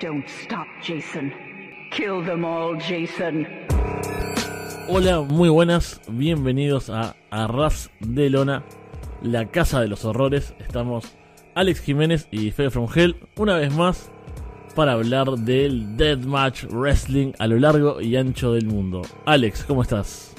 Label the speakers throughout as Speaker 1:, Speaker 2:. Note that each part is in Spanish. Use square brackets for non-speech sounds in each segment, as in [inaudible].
Speaker 1: Don't stop, Jason. Kill them all, Jason.
Speaker 2: Hola, muy buenas, bienvenidos a Arras de Lona, la casa de los horrores. Estamos Alex Jiménez y Fede From Hell una vez más para hablar del Deathmatch Wrestling a lo largo y ancho del mundo. Alex, ¿cómo estás?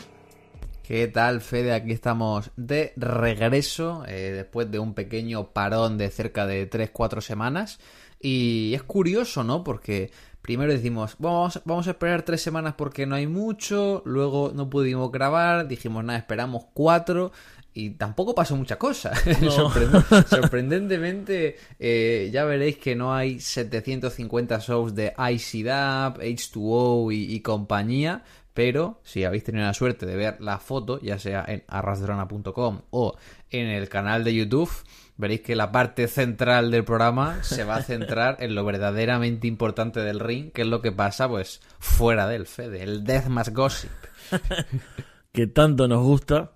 Speaker 3: ¿Qué tal, Fede? Aquí estamos de regreso eh, después de un pequeño parón de cerca de 3-4 semanas. Y es curioso, ¿no? Porque primero decimos, vamos, vamos a esperar tres semanas porque no hay mucho, luego no pudimos grabar, dijimos, nada, esperamos cuatro y tampoco pasó mucha cosa. [laughs] sorprendentemente, eh, ya veréis que no hay 750 shows de ICDAP, H2O y, y, compañía. Pero si habéis tenido la suerte de ver la foto, ya sea en arrasdrona.com o en el canal de YouTube, veréis que la parte central del programa se va a centrar en lo verdaderamente importante del ring, que es lo que pasa pues fuera del Fede, el Deathmatch Gossip. [laughs]
Speaker 2: que tanto nos gusta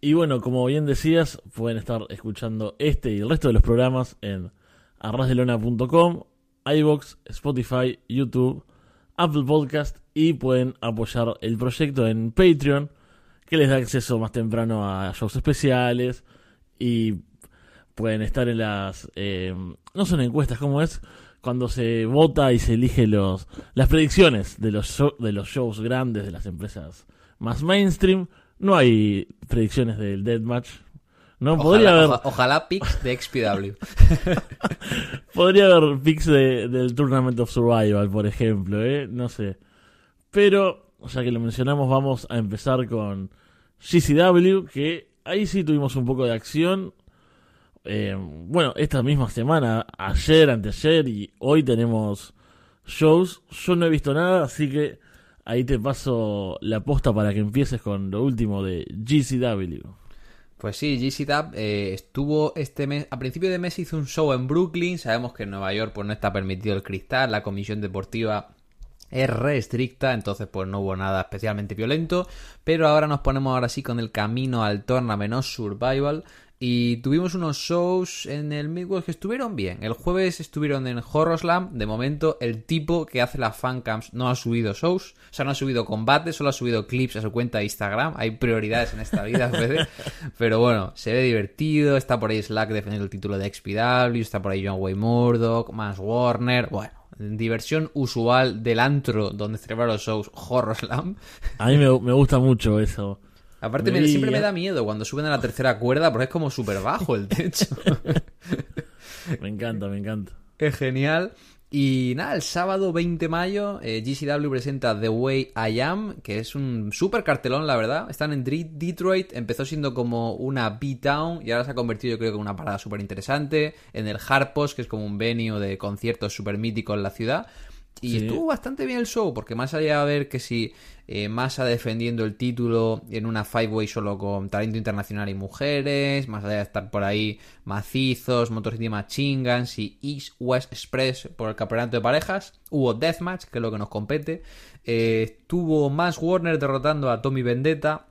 Speaker 2: y bueno, como bien decías, pueden estar escuchando este y el resto de los programas en arrasdelona.com, iBox, Spotify, YouTube, Apple Podcast y pueden apoyar el proyecto en Patreon, que les da acceso más temprano a shows especiales y pueden estar en las... Eh, no son encuestas, ¿cómo es? Cuando se vota y se elige los las predicciones de los, de los shows grandes de las empresas más mainstream no hay predicciones del Deathmatch. No
Speaker 3: ojalá,
Speaker 2: podría haber.
Speaker 3: Ojalá picks de XPW. [laughs]
Speaker 2: podría haber picks del Tournament of Survival, por ejemplo, ¿eh? No sé. Pero, ya que lo mencionamos, vamos a empezar con GCW, que ahí sí tuvimos un poco de acción. Eh, bueno, esta misma semana, ayer, anteayer y hoy tenemos shows. Yo no he visto nada, así que ahí te paso la posta para que empieces con lo último de GCW.
Speaker 3: Pues sí, GCW eh, estuvo este mes, a principio de mes hizo un show en Brooklyn, sabemos que en Nueva York pues no está permitido el cristal, la comisión deportiva es re entonces pues no hubo nada especialmente violento, pero ahora nos ponemos ahora sí con el camino al Tournament Survival, y tuvimos unos shows en el Midwest que estuvieron bien. El jueves estuvieron en Horror Slam. De momento, el tipo que hace las fancams no ha subido shows. O sea, no ha subido combates, solo ha subido clips a su cuenta de Instagram. Hay prioridades en esta vida, Fede. [laughs] Pero bueno, se ve divertido. Está por ahí Slack defendiendo el título de XPW. Está por ahí John Way Murdoch, Mans Warner. Bueno, diversión usual del antro donde celebrar los shows Horror Slam.
Speaker 2: A mí me, me gusta mucho eso.
Speaker 3: Aparte, siempre me da miedo cuando suben a la tercera cuerda porque es como súper bajo el techo. [laughs]
Speaker 2: me encanta, me encanta.
Speaker 3: Es genial. Y nada, el sábado 20 de mayo, eh, GCW presenta The Way I Am, que es un súper cartelón, la verdad. Están en Detroit, empezó siendo como una B-Town y ahora se ha convertido, yo creo que en una parada súper interesante. En el Harpos, que es como un venue de conciertos súper mítico en la ciudad. Y estuvo bastante bien el show, porque más allá de ver que si eh, Massa defendiendo el título en una five-way solo con talento internacional y mujeres, más allá de estar por ahí macizos, Motor City Machingans y East West Express por el campeonato de parejas, hubo Deathmatch, que es lo que nos compete, eh, tuvo Max Warner derrotando a Tommy Vendetta,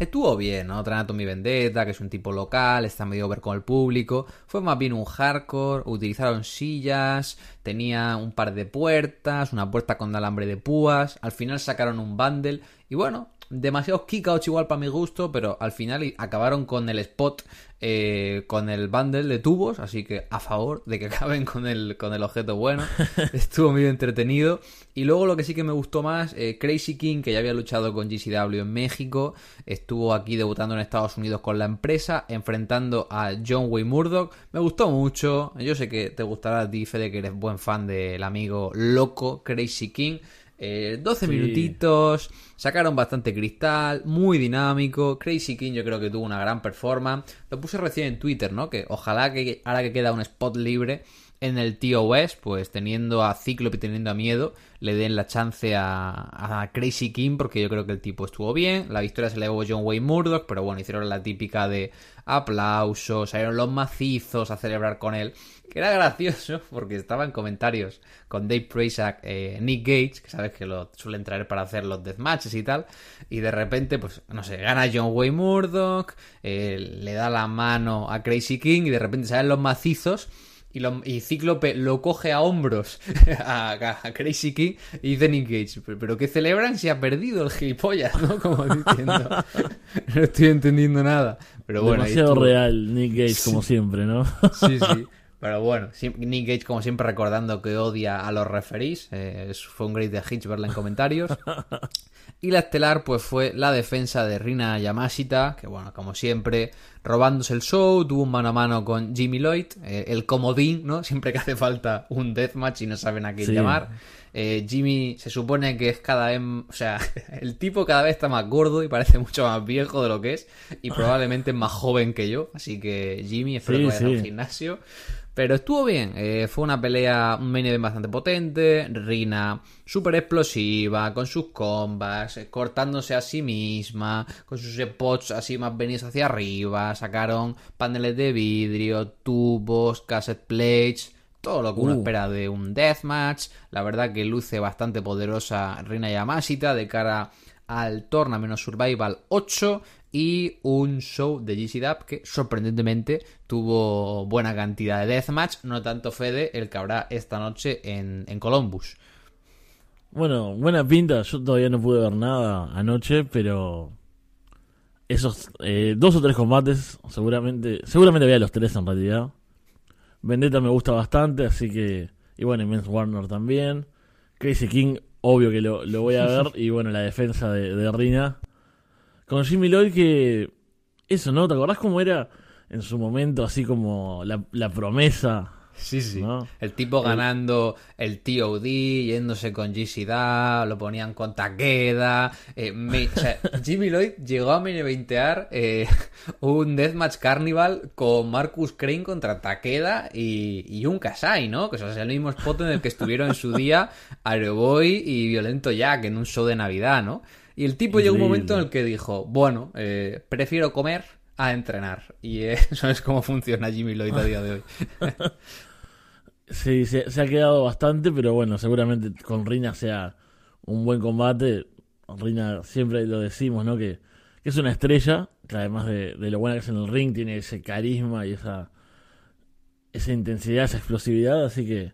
Speaker 3: Estuvo bien, ¿no? Tommy Vendetta, que es un tipo local, está medio ver con el público. Fue más bien un hardcore, utilizaron sillas, tenía un par de puertas, una puerta con alambre de púas. Al final sacaron un bundle y bueno, demasiados kickouts igual para mi gusto, pero al final acabaron con el spot, eh, con el bundle de tubos, así que a favor de que [laughs] acaben con el, con el objeto bueno. [laughs] Estuvo muy entretenido. Y luego lo que sí que me gustó más, eh, Crazy King, que ya había luchado con GCW en México, estuvo aquí debutando en Estados Unidos con la empresa, enfrentando a John Way Murdoch. Me gustó mucho. Yo sé que te gustará a ti, Fede, que eres buen fan del amigo loco Crazy King. 12 eh, minutitos, sacaron bastante cristal, muy dinámico. Crazy King yo creo que tuvo una gran performance. Lo puse recién en Twitter, ¿no? Que ojalá que ahora que queda un spot libre en el TOS, pues teniendo a Cíclope y teniendo a Miedo, le den la chance a, Crazy King, porque yo creo que el tipo estuvo bien. La victoria se le llevó John Wayne Murdoch, pero bueno, hicieron la típica de aplausos, salieron los macizos a celebrar con él. Que era gracioso, porque estaba en comentarios con Dave Prazak, eh, Nick Gage, que sabes que lo suelen traer para hacer los deathmatches y tal. Y de repente, pues, no sé, gana John Wayne Murdoch, eh, le da la mano a Crazy King y de repente salen los macizos y, lo- y Cíclope lo coge a hombros [laughs] a, a- a Crazy King y dice Nick Gage, "¿Pero- pero ¿qué celebran si ha perdido el gilipollas? ¿no? [laughs] Como diciendo, no estoy entendiendo nada. Pero bueno,
Speaker 2: Demasiado
Speaker 3: estuvo.
Speaker 2: real, Nick Gage, como siempre, ¿no?
Speaker 3: Sí, sí. Pero bueno, Nick Gage, como siempre, recordando que odia a los referís. Eh, fue un great de Hitch verla en comentarios. [laughs] Y la estelar, pues fue la defensa de Rina Yamashita, que bueno, como siempre, robándose el show, tuvo un mano a mano con Jimmy Lloyd, eh, el comodín, ¿no? [laughs] Siempre que hace falta un deathmatch y no saben a quién
Speaker 2: Sí.
Speaker 3: llamar. Eh, Jimmy se supone que es cada vez, o sea, [laughs] el tipo cada vez está más gordo y parece mucho más viejo de lo que es y probablemente es más joven que yo, así que Jimmy espero
Speaker 2: Sí,
Speaker 3: que vayas al
Speaker 2: sí.
Speaker 3: gimnasio. Pero estuvo bien, eh, fue una pelea, un main event bastante potente, Rina súper explosiva, con sus combas, eh, cortándose a sí misma, con sus spots así más venidos hacia arriba, sacaron paneles de vidrio, tubos, cassette plates, todo lo que uno
Speaker 2: Uh.
Speaker 3: espera de un deathmatch. La verdad que luce bastante poderosa Rina Yamashita de cara al Tournament Survival 8 y un show de GC Dub que sorprendentemente tuvo buena cantidad de deathmatch, no tanto Fede el que habrá esta noche en, en Columbus.
Speaker 2: Bueno, buena pinta. Yo todavía no pude ver nada anoche, pero esos eh, dos o tres combates, seguramente, seguramente veía los tres en realidad. Vendetta me gusta bastante, así que y bueno, y Men's Warner también. Crazy King, obvio que lo, lo voy a ver [laughs] y bueno, la defensa de, de Rina con Jimmy Lloyd que eso, ¿no? ¿Te acordás cómo era en su momento así como la, la promesa?
Speaker 3: Sí, sí.
Speaker 2: ¿no?
Speaker 3: El tipo ganando el TOD, yéndose con GC lo ponían con Takeda. eh, me- o sea, [laughs] Jimmy Lloyd llegó a main eventear eh, un Deathmatch Carnival con Marcus Crane contra Takeda y, y un Kasai, ¿no? Que o sea, es el mismo spot en el que estuvieron en su día Aeroboy y Violento Jack en un show de Navidad, ¿no? Y el tipo llegó un momento en el que dijo, bueno, eh, prefiero comer a entrenar. Y [laughs] eso es como funciona Jimmy Lloyd a día de hoy. [laughs]
Speaker 2: Sí, se, ha quedado bastante, pero bueno, seguramente con Rina sea un buen combate. Rina siempre lo decimos, ¿no? Que, que es una estrella, que además de, de lo buena que es en el ring, tiene ese carisma y esa, esa intensidad, esa explosividad, así que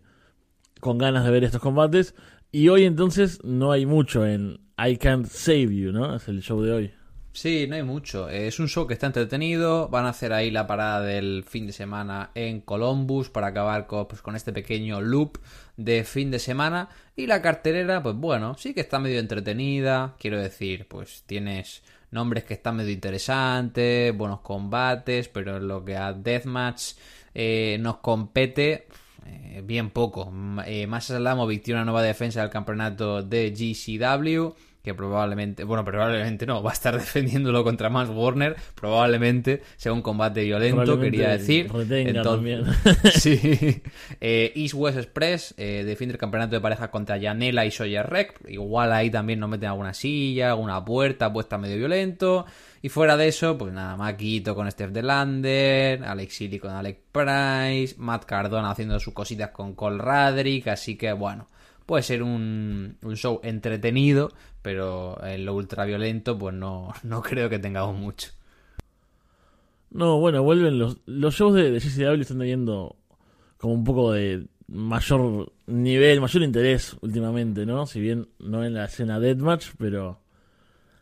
Speaker 2: con ganas de ver estos combates. Y hoy entonces no hay mucho en I Can't Save You, ¿no? Es el show de hoy.
Speaker 3: Sí, no hay mucho. Es un show que está entretenido. Van a hacer ahí la parada del fin de semana en Columbus para acabar con, pues, con este pequeño loop de fin de semana. Y la cartelera, pues bueno, sí que está medio entretenida. Quiero decir, pues tienes nombres que están medio interesantes, buenos combates, pero en lo que a Deathmatch eh, nos compete, eh, bien poco. Eh, Massa Salamovic tiene una nueva defensa del campeonato de GCW. Que probablemente, bueno, probablemente no, va a estar [laughs] defendiéndolo contra Max Warner. Probablemente sea un combate violento, quería decir.
Speaker 2: retenga también. [laughs]
Speaker 3: sí. Eh, East West Express eh, defiende el campeonato de pareja contra Yanela y Sawyer Rec. Igual ahí también nos meten alguna silla, alguna puerta puesta medio violento. Y fuera de eso, pues nada, Maquito con Steph Delander, Alex Silly con Alex Price, Matt Cardona haciendo sus cositas con Cole Radrick, así que bueno, puede ser un, un show entretenido, pero en lo ultraviolento pues no, [laughs] no creo que tengamos mucho.
Speaker 2: No, bueno, vuelven los, los shows de, de JCW están teniendo como un poco de mayor nivel, mayor interés últimamente, ¿no? Si bien no en la escena Deathmatch, pero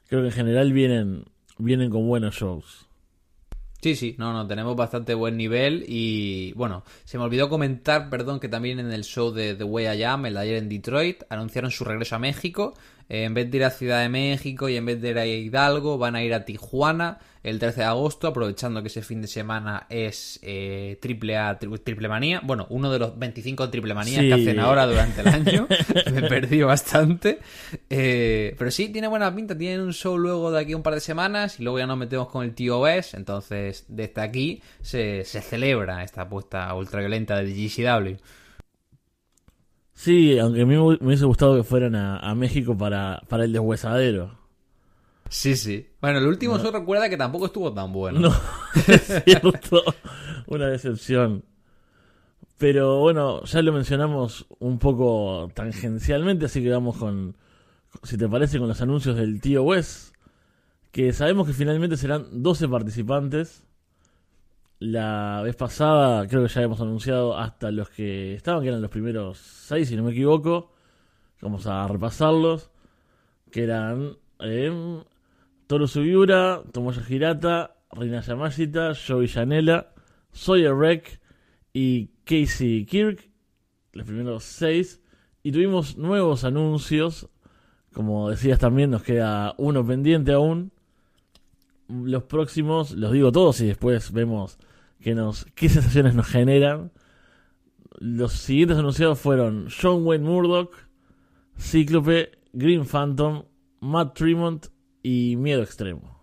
Speaker 2: creo que en general vienen, vienen con buenos shows.
Speaker 3: Sí, sí, no, no, tenemos bastante buen nivel y bueno, se me olvidó comentar, perdón, que también en el show de The Way I Am, el de ayer en Detroit, anunciaron su regreso a México. Eh, en vez de ir a Ciudad de México y en vez de ir a Hidalgo, van a ir a Tijuana el 13 de agosto, aprovechando que ese fin de semana es eh, triple A, tri- triple manía. Bueno, uno de los 25 triple manías
Speaker 2: Sí.
Speaker 3: que hacen ahora durante el año. [laughs] me perdí bastante. Eh, pero sí, tiene buena pinta. Tienen un show luego de aquí un par de semanas y luego ya nos metemos con el TOS. Entonces, desde aquí se, se celebra esta apuesta ultraviolenta de GCW.
Speaker 2: Sí, aunque a mí me hu- me hubiese gustado que fueran a, a México para, para el deshuesadero.
Speaker 3: Sí, sí. Bueno, el último show recuerda que tampoco estuvo tan bueno.
Speaker 2: No, [laughs] es cierto, una decepción. Pero bueno, ya lo mencionamos un poco tangencialmente, así que vamos con, si te parece, con los anuncios del tío Wes, que sabemos que finalmente serán 12 participantes. La vez pasada creo que ya habíamos anunciado hasta los que estaban, que eran los primeros seis, si no me equivoco. Vamos a repasarlos. Que eran eh, Toru Sugiura, Tomoya Hirata, Reina Yamashita, Joey Janela, Sawyer Wreck y Casey Kirk. Los primeros seis. Y tuvimos nuevos anuncios. Como decías también, nos queda uno pendiente aún. Los próximos, los digo todos y después vemos que nos, qué [laughs] sensaciones nos generan. Los siguientes anunciados fueron John Wayne Murdoch, Cíclope, Green Phantom, Matt Tremont y Miedo Extremo.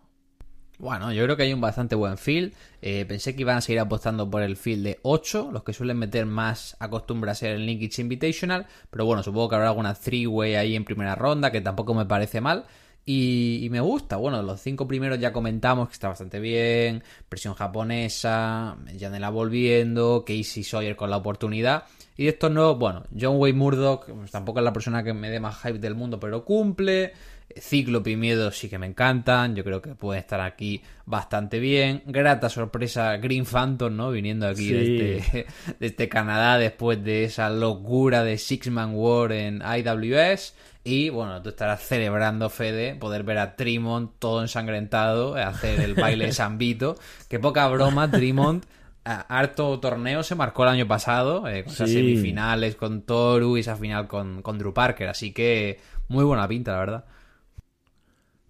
Speaker 3: Bueno, yo creo que hay un bastante buen field. Eh, pensé que iban a seguir apostando por el field de 8, los que suelen meter más acostumbra a ser el Linkage Invitational, pero bueno, supongo que habrá alguna three-way ahí en primera ronda, que tampoco me parece mal. Y, me gusta, bueno, los cinco primeros ya comentamos que está bastante bien, presión japonesa, Janela volviendo, Casey Sawyer con la oportunidad. Y estos no, bueno, John Wayne Murdoch pues, tampoco es la persona que me dé más hype del mundo, pero cumple. Cíclope y Miedo sí que me encantan, yo creo que pueden estar aquí bastante bien. Grata sorpresa Green Phantom, ¿no? Viniendo aquí
Speaker 2: Sí. [laughs]
Speaker 3: de, este, este Canadá después de esa locura de Six Man War en IWS. Y bueno, tú estarás celebrando, Fede, poder ver a Tremont todo ensangrentado, hacer el baile de [laughs] San Vito. Que poca broma, Tremont. a- Harto torneo se marcó el año pasado, eh, con esas semifinales con Toru y esa final con, con Drew Parker. Así que muy buena pinta, la verdad.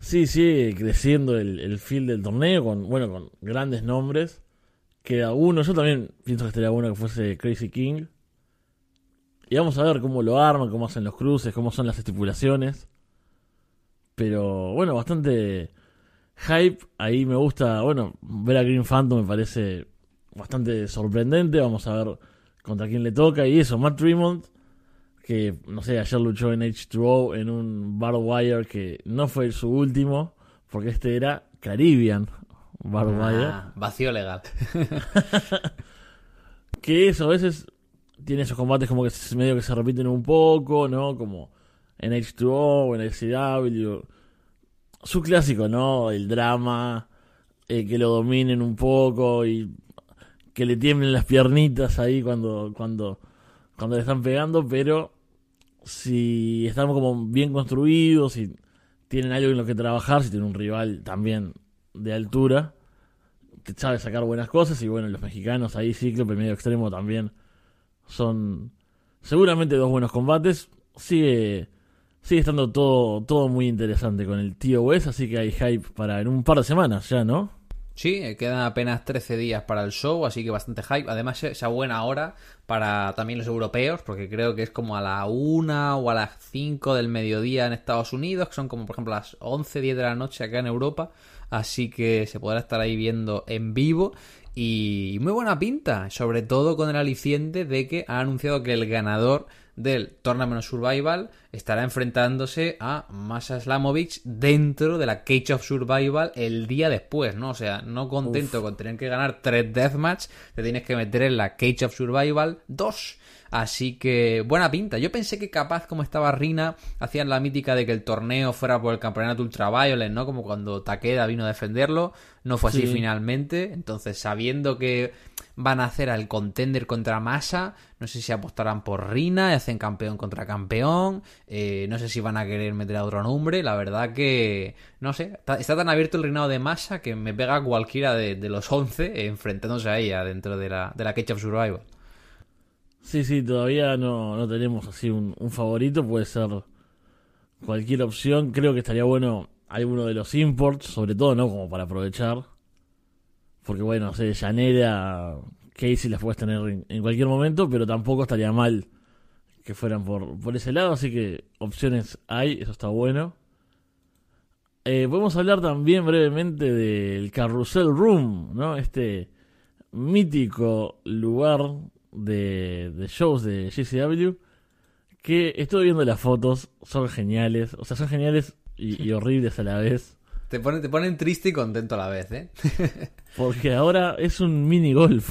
Speaker 2: Sí, sigue creciendo el, el field del torneo con, bueno, con grandes nombres. Queda uno, yo también pienso que estaría bueno que fuese Crazy King. Y vamos a ver cómo lo arman, cómo hacen los cruces, cómo son las estipulaciones. Pero bueno, bastante hype. Ahí me gusta, bueno, ver a Green Phantom me parece bastante sorprendente. Vamos a ver contra quién le toca. Y eso, Matt Tremont, que no sé, ayer luchó en H2O en un Barbed Wire que no fue su último, porque este era Caribbean Barbed Wire.
Speaker 3: Ah, vacío legal. [laughs]
Speaker 2: Que eso a veces tiene esos combates como que medio que se repiten un poco, ¿no? Como en H2O, en XCW. Su clásico, ¿no? El drama, eh, que lo dominen un poco y que le tiemblen las piernitas ahí cuando, cuando, cuando le están pegando, pero si están como bien construidos, si tienen algo en lo que trabajar, si tienen un rival también de altura, que sabe sacar buenas cosas, y bueno, los mexicanos ahí, Cíclope, medio extremo también, son seguramente dos buenos combates. Sigue, sigue estando todo, todo muy interesante con el TOS, así que hay hype para en un par de semanas ya, ¿no?
Speaker 3: Sí, eh, quedan apenas 13 días para el show, así que bastante hype. Además, esa buena hora para también los europeos, porque creo que es como a la 1 o a las 5 del mediodía en Estados Unidos, que son como por ejemplo las 11, 10 de la noche acá en Europa. Así que se podrá estar ahí viendo en vivo. Y muy buena pinta, sobre todo con el aliciente de que ha anunciado que el ganador del Tournament Survival estará enfrentándose a Masha Slamovich dentro de la Cage of Survival el día después, ¿no? O sea, no contento con tener que ganar tres deathmatch, te tienes que meter en la Cage of Survival 2. Así que buena pinta. Yo pensé que capaz como estaba Rina hacían la mítica de que el torneo fuera por el campeonato Ultraviolet, ¿no? Como cuando Takeda vino a defenderlo. No fue así
Speaker 2: Sí.
Speaker 3: finalmente. Entonces, sabiendo que van a hacer al contender contra Masa, no sé si apostarán por Rina y hacen campeón contra campeón. eh, no sé si van a querer meter a otro nombre. La verdad que, no sé, está, tan abierto el reinado de Masa que me pega cualquiera de, los 11 eh, enfrentándose a ella dentro de la, de la of Survival.
Speaker 2: Sí, sí, todavía no, no tenemos así un, un favorito, puede ser cualquier opción. Creo que estaría bueno alguno de los imports, sobre todo, ¿no? Como para aprovechar. Porque bueno, no sé, Llanera, Casey las puedes tener en, cualquier momento, pero tampoco estaría mal que fueran por, por ese lado, así que opciones hay, eso está bueno. Eh, podemos hablar también brevemente del Carrusel Room, ¿no? Este mítico lugar de, shows de GCW que estoy viendo las fotos, son geniales, o sea, son geniales y horribles a la vez,
Speaker 3: Te ponen, te ponen triste y contento a la vez, ¿eh? [laughs]
Speaker 2: porque ahora es un mini golf.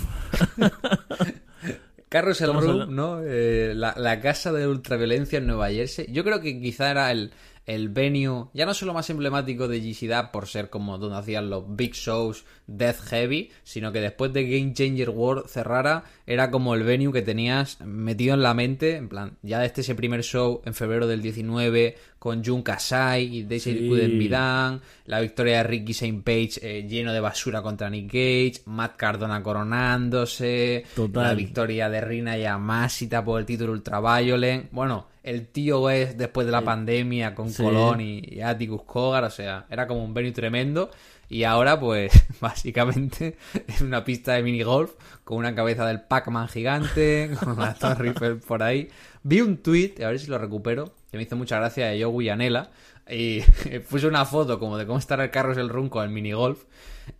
Speaker 2: [laughs]
Speaker 3: Carousel
Speaker 2: Estamos
Speaker 3: Room, ¿no? Eh, la, la casa de ultraviolencia en Nueva Jersey. Yo creo que quizá era el, el venue, ya no solo más emblemático de GCDAP por ser como donde hacían los big shows Death Heavy, sino que después de Game Changer World cerrara, era como el venue que tenías metido en la mente, en plan, ya desde ese primer show en febrero del 19 con Jun Kasai y Daisy
Speaker 2: Sí.
Speaker 3: Kuden Midan, la victoria de Ricky Saint Page eh, lleno de basura contra Nick Gage, Matt Cardona coronándose,
Speaker 2: Total.
Speaker 3: la victoria de Rina Yamashita por el título Ultraviolent, bueno, el tío es después de la pandemia con
Speaker 2: Sí.
Speaker 3: Colón y, y Atticus Cogar, o sea, era como un venue tremendo. Y ahora, pues, [laughs] básicamente, [laughs] es una pista de minigolf con una cabeza del Pac-Man gigante, [laughs] con la Torre por ahí. Vi un tweet, a ver si lo recupero, que me hizo mucha gracia de Joe Guyanela. Y puso una foto como de cómo estará el Carlos el Runco al minigolf.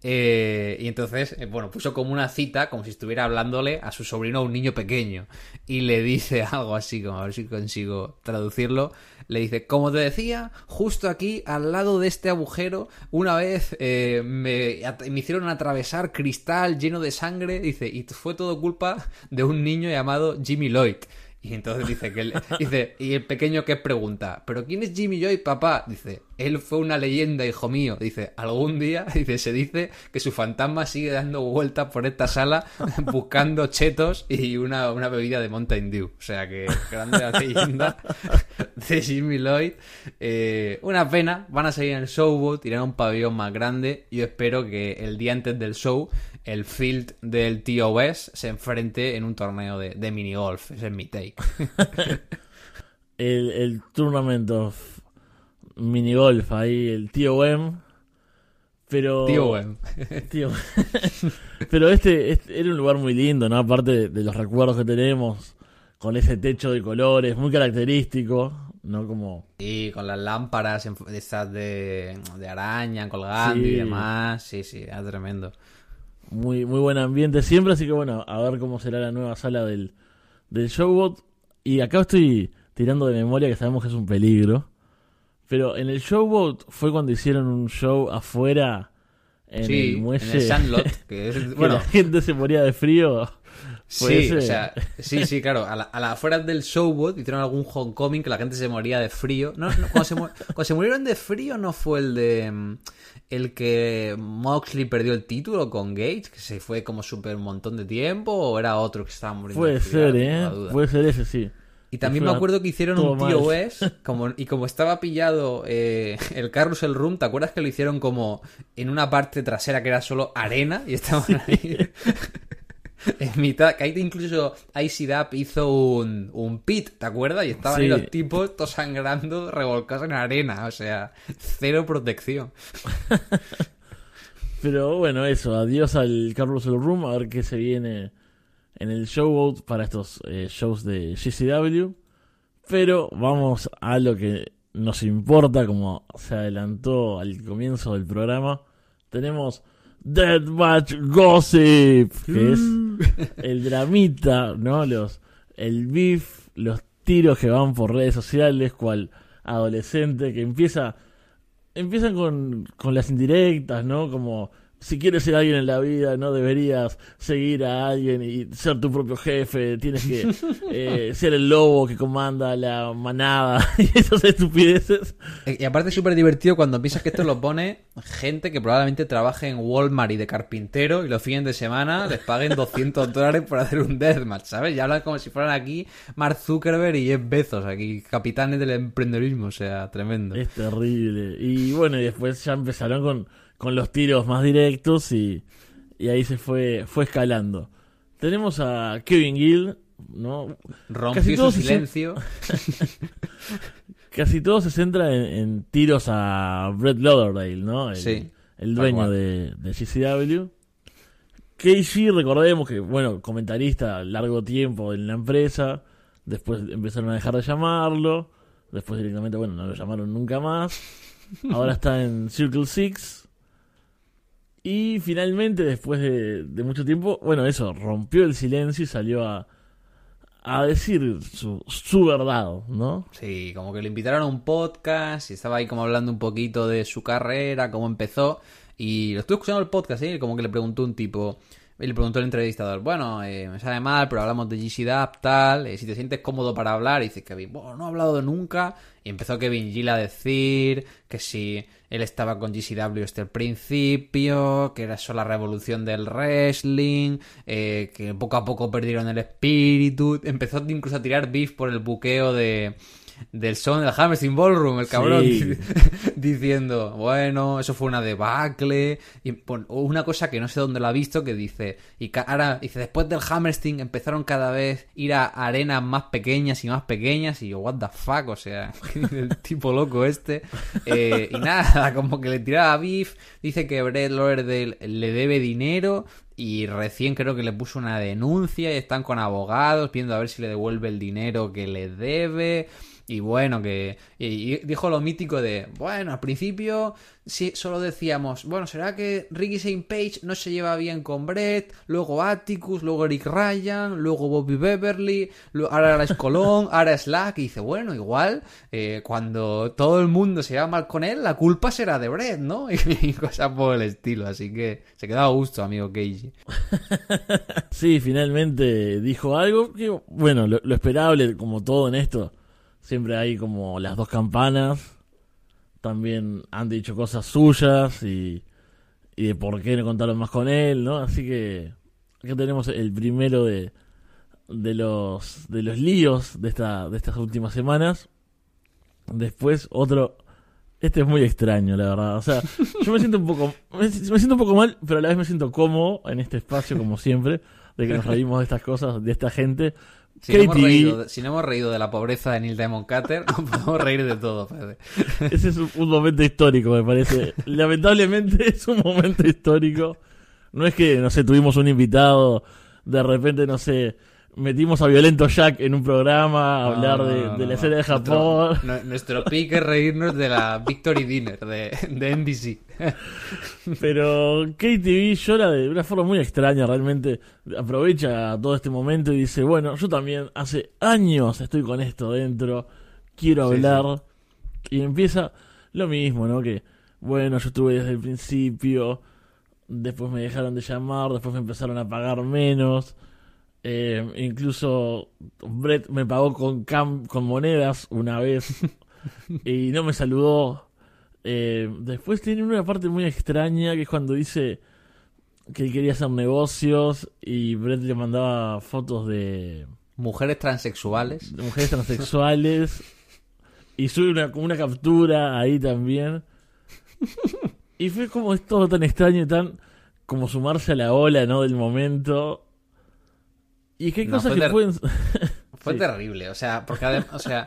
Speaker 3: Eh, y entonces, eh, bueno, puso como una cita, como si estuviera hablándole a su sobrino, a un niño pequeño. Y le dice [laughs] algo así, como a ver si consigo traducirlo. Le dice, como te decía, justo aquí, al lado de este agujero, una vez eh, me, me hicieron atravesar cristal lleno de sangre. Dice, y fue todo culpa de un niño llamado Jimmy Lloyd. Y entonces dice que [laughs] dice, y el pequeño que pregunta, ¿pero quién es Jimmy Joy, papá? Dice, él fue una leyenda, hijo mío. Dice, algún día, [laughs] dice, se dice que su fantasma sigue dando vueltas por esta sala [laughs] buscando chetos y una, una bebida de Mountain Dew. O sea que grande la leyenda [laughs] de Jimmy Lloyd. Eh, una pena, van a seguir en el showboat, irán a un pabellón más grande. Yo espero que el día antes del show el field del TOS se enfrente en un torneo de, de minigolf. Ese es mi take.
Speaker 2: El, el Tournament of Minigolf, ahí, el TOM. Pero.
Speaker 3: TOM.
Speaker 2: Tío. [laughs] Pero este, este era un lugar muy lindo, ¿no? Aparte de, de los recuerdos que tenemos, con ese techo de colores, muy característico, ¿no? Como.
Speaker 3: Y con las lámparas en- de de, araña colgando
Speaker 2: Sí.
Speaker 3: y demás. Sí, sí, es tremendo.
Speaker 2: Muy, muy buen ambiente siempre, así que bueno, a ver cómo será la nueva sala del, del Showbot. Y acá estoy tirando de memoria que sabemos que es un peligro. Pero en el Showbot fue cuando hicieron un show afuera en
Speaker 3: sí,
Speaker 2: el muelle.
Speaker 3: en el Sandlot. [laughs] Que es,
Speaker 2: que
Speaker 3: bueno,
Speaker 2: la gente se moría de frío.
Speaker 3: Sí,
Speaker 2: ese.
Speaker 3: o sea, sí, sí, claro. A, la, a las afueras del showboat hicieron algún homecoming que la gente se moría de frío. No, no, cuando, se, mu- [laughs] cuando se murieron de frío no fue el de mm, el que Moxley perdió el título con Gates, que se fue como súper un montón de tiempo, o era otro que estaba muriendo
Speaker 2: Puede
Speaker 3: de frío,
Speaker 2: ser, ¿eh?
Speaker 3: duda.
Speaker 2: Puede ser ese, sí.
Speaker 3: Y también me acuerdo que hicieron un. TOS, como, y como estaba pillado eh, el Carrusel Room, ¿te acuerdas que lo hicieron como en una parte trasera que era solo arena? Y estaban ahí [laughs] en mitad, que ahí incluso ICDAP hizo un, un pit, ¿te acuerdas? Y estaban ahí los tipos todos sangrando, revolcados en arena, o sea, cero protección. [laughs]
Speaker 2: Pero bueno, eso, adiós al Carousel Room, a ver qué se viene en el showboat para estos eh, shows de GCW. Pero vamos a lo que nos importa, como se adelantó al comienzo del programa. Tenemos Dead Match Gossip, que es el dramita, ¿no? Los, el beef, los tiros que van por redes sociales, cual adolescente que empieza empiezan con, con las indirectas, ¿no? Como si quieres ser alguien en la vida, no deberías seguir a alguien y ser tu propio jefe, tienes que [laughs] eh, ser el lobo que comanda la manada [laughs] y esas estupideces.
Speaker 3: Y aparte es súper divertido cuando piensas que esto lo pone gente que probablemente trabaje en Walmart y de carpintero y los fines de semana les paguen 200 [laughs] dólares por hacer un deathmatch, ¿sabes? Y hablan como si fueran aquí Mark Zuckerberg y Jeff Bezos, aquí capitanes del emprendedorismo, o sea, tremendo.
Speaker 2: Es terrible. Y bueno, y después ya empezaron con, con los tiros más directos y, y ahí se fue, fue escalando. Tenemos a Kevin Gill, ¿no?
Speaker 3: Rompió
Speaker 2: casi
Speaker 3: su
Speaker 2: se-
Speaker 3: silencio. [laughs]
Speaker 2: Casi todo se centra en, en tiros a Brett Lauderdale, ¿no? El,
Speaker 3: Sí,
Speaker 2: el dueño de, de GCW. KG, recordemos que, bueno, comentarista largo tiempo en la empresa. Después empezaron a dejar de llamarlo. Después directamente, bueno, no lo llamaron nunca más. Ahora está en Circle Six. Y finalmente, después de, de mucho tiempo, bueno, eso, rompió el silencio y salió a, a decir su, su verdad, ¿no?
Speaker 3: Sí, como que le invitaron a un podcast y estaba ahí como hablando un poquito de su carrera, cómo empezó. Y lo estuve escuchando el podcast, ¿eh? Como que le preguntó un tipo, y le preguntó el entrevistador, bueno, eh, me sabe mal, pero hablamos de GC tal, eh, si te sientes cómodo para hablar, y dice Kevin, bueno, no he hablado nunca Y empezó Kevin Gill a decir que si él estaba con GCW desde el principio, que era eso la revolución del wrestling, eh, que poco a poco perdieron el espíritu. Empezó incluso a tirar beef por el buqueo de del son del Hammerstein Ballroom, el cabrón,
Speaker 2: Sí. [laughs]
Speaker 3: diciendo, bueno, eso fue una debacle, y una cosa que no sé dónde lo ha visto, que dice, y ahora, dice, después del Hammerstein empezaron cada vez ir a arenas más pequeñas y más pequeñas, y yo, what the fuck, o sea, [laughs] el tipo loco este, Eh, y nada, [laughs] como que le tiraba beef, dice que Brett Lauderdale le debe dinero, y recién creo que le puso una denuncia y están con abogados viendo a ver si le devuelve el dinero que le debe. Y bueno, que y- dijo lo mítico de, bueno, al principio sí, solo decíamos, bueno, ¿será que Ricky St. Page no se lleva bien con Brett? Luego Atticus, luego Eric Ryan, luego Bobby Beverly, [laughs] ahora es Colón, ahora Slack. Y dice, bueno, igual, eh, cuando todo el mundo se lleva mal con él, la culpa será de Brett, ¿no? [laughs] Y, cosas por el estilo. Así que se quedaba a gusto, amigo Keiji. [laughs]
Speaker 2: Sí, finalmente dijo algo que, bueno, lo, lo esperable, como todo en esto, siempre hay como las dos campanas. También han dicho cosas suyas y, y de por qué no contaron más con él, ¿no? Así que acá tenemos el primero de, de los de los líos de esta de estas últimas semanas. Después otro este es muy extraño, la verdad. O sea, yo me siento un poco me, me siento un poco mal, pero a la vez me siento cómodo en este espacio como siempre, de que nos reímos de estas cosas, de esta gente.
Speaker 3: Si no, hemos reído, de- si no hemos reído de la pobreza de Neil Diamond Cutter, [laughs] no podemos reír de todo, Fede. [laughs]
Speaker 2: Ese es un, un momento histórico, me parece. [laughs] Lamentablemente es un momento histórico. No es que, no sé, tuvimos un invitado, de repente, no sé, metimos a Violento Jack en un programa a hablar
Speaker 3: No, no,
Speaker 2: de,
Speaker 3: no,
Speaker 2: de la escena de Japón. [laughs]
Speaker 3: Nuestro, nu- nuestro pique es reírnos de la Victory Dinner de, de NBC. [laughs]
Speaker 2: Pero KTV llora de una forma muy extraña, realmente aprovecha todo este momento y dice, bueno, yo también hace años estoy con esto dentro, quiero
Speaker 3: Sí,
Speaker 2: hablar. Y empieza lo mismo, ¿no? Que, bueno, yo estuve desde el principio, después me dejaron de llamar, después me empezaron a pagar menos. Eh, incluso Brett me pagó con, cam- con monedas una vez [laughs] y no me saludó. Eh, después tiene una parte muy extraña que es cuando dice que él quería hacer negocios y Brett le mandaba fotos de,
Speaker 3: Mujeres transexuales.
Speaker 2: de mujeres transexuales y sube una, como una captura ahí también. [laughs] Y fue como es todo tan extraño y tan como sumarse a la ola, ¿no? Del momento. Y
Speaker 3: No,
Speaker 2: cosas
Speaker 3: fue
Speaker 2: que
Speaker 3: ter-
Speaker 2: pueden... [laughs]
Speaker 3: Fue
Speaker 2: Sí.
Speaker 3: terrible, o sea, porque además, o sea,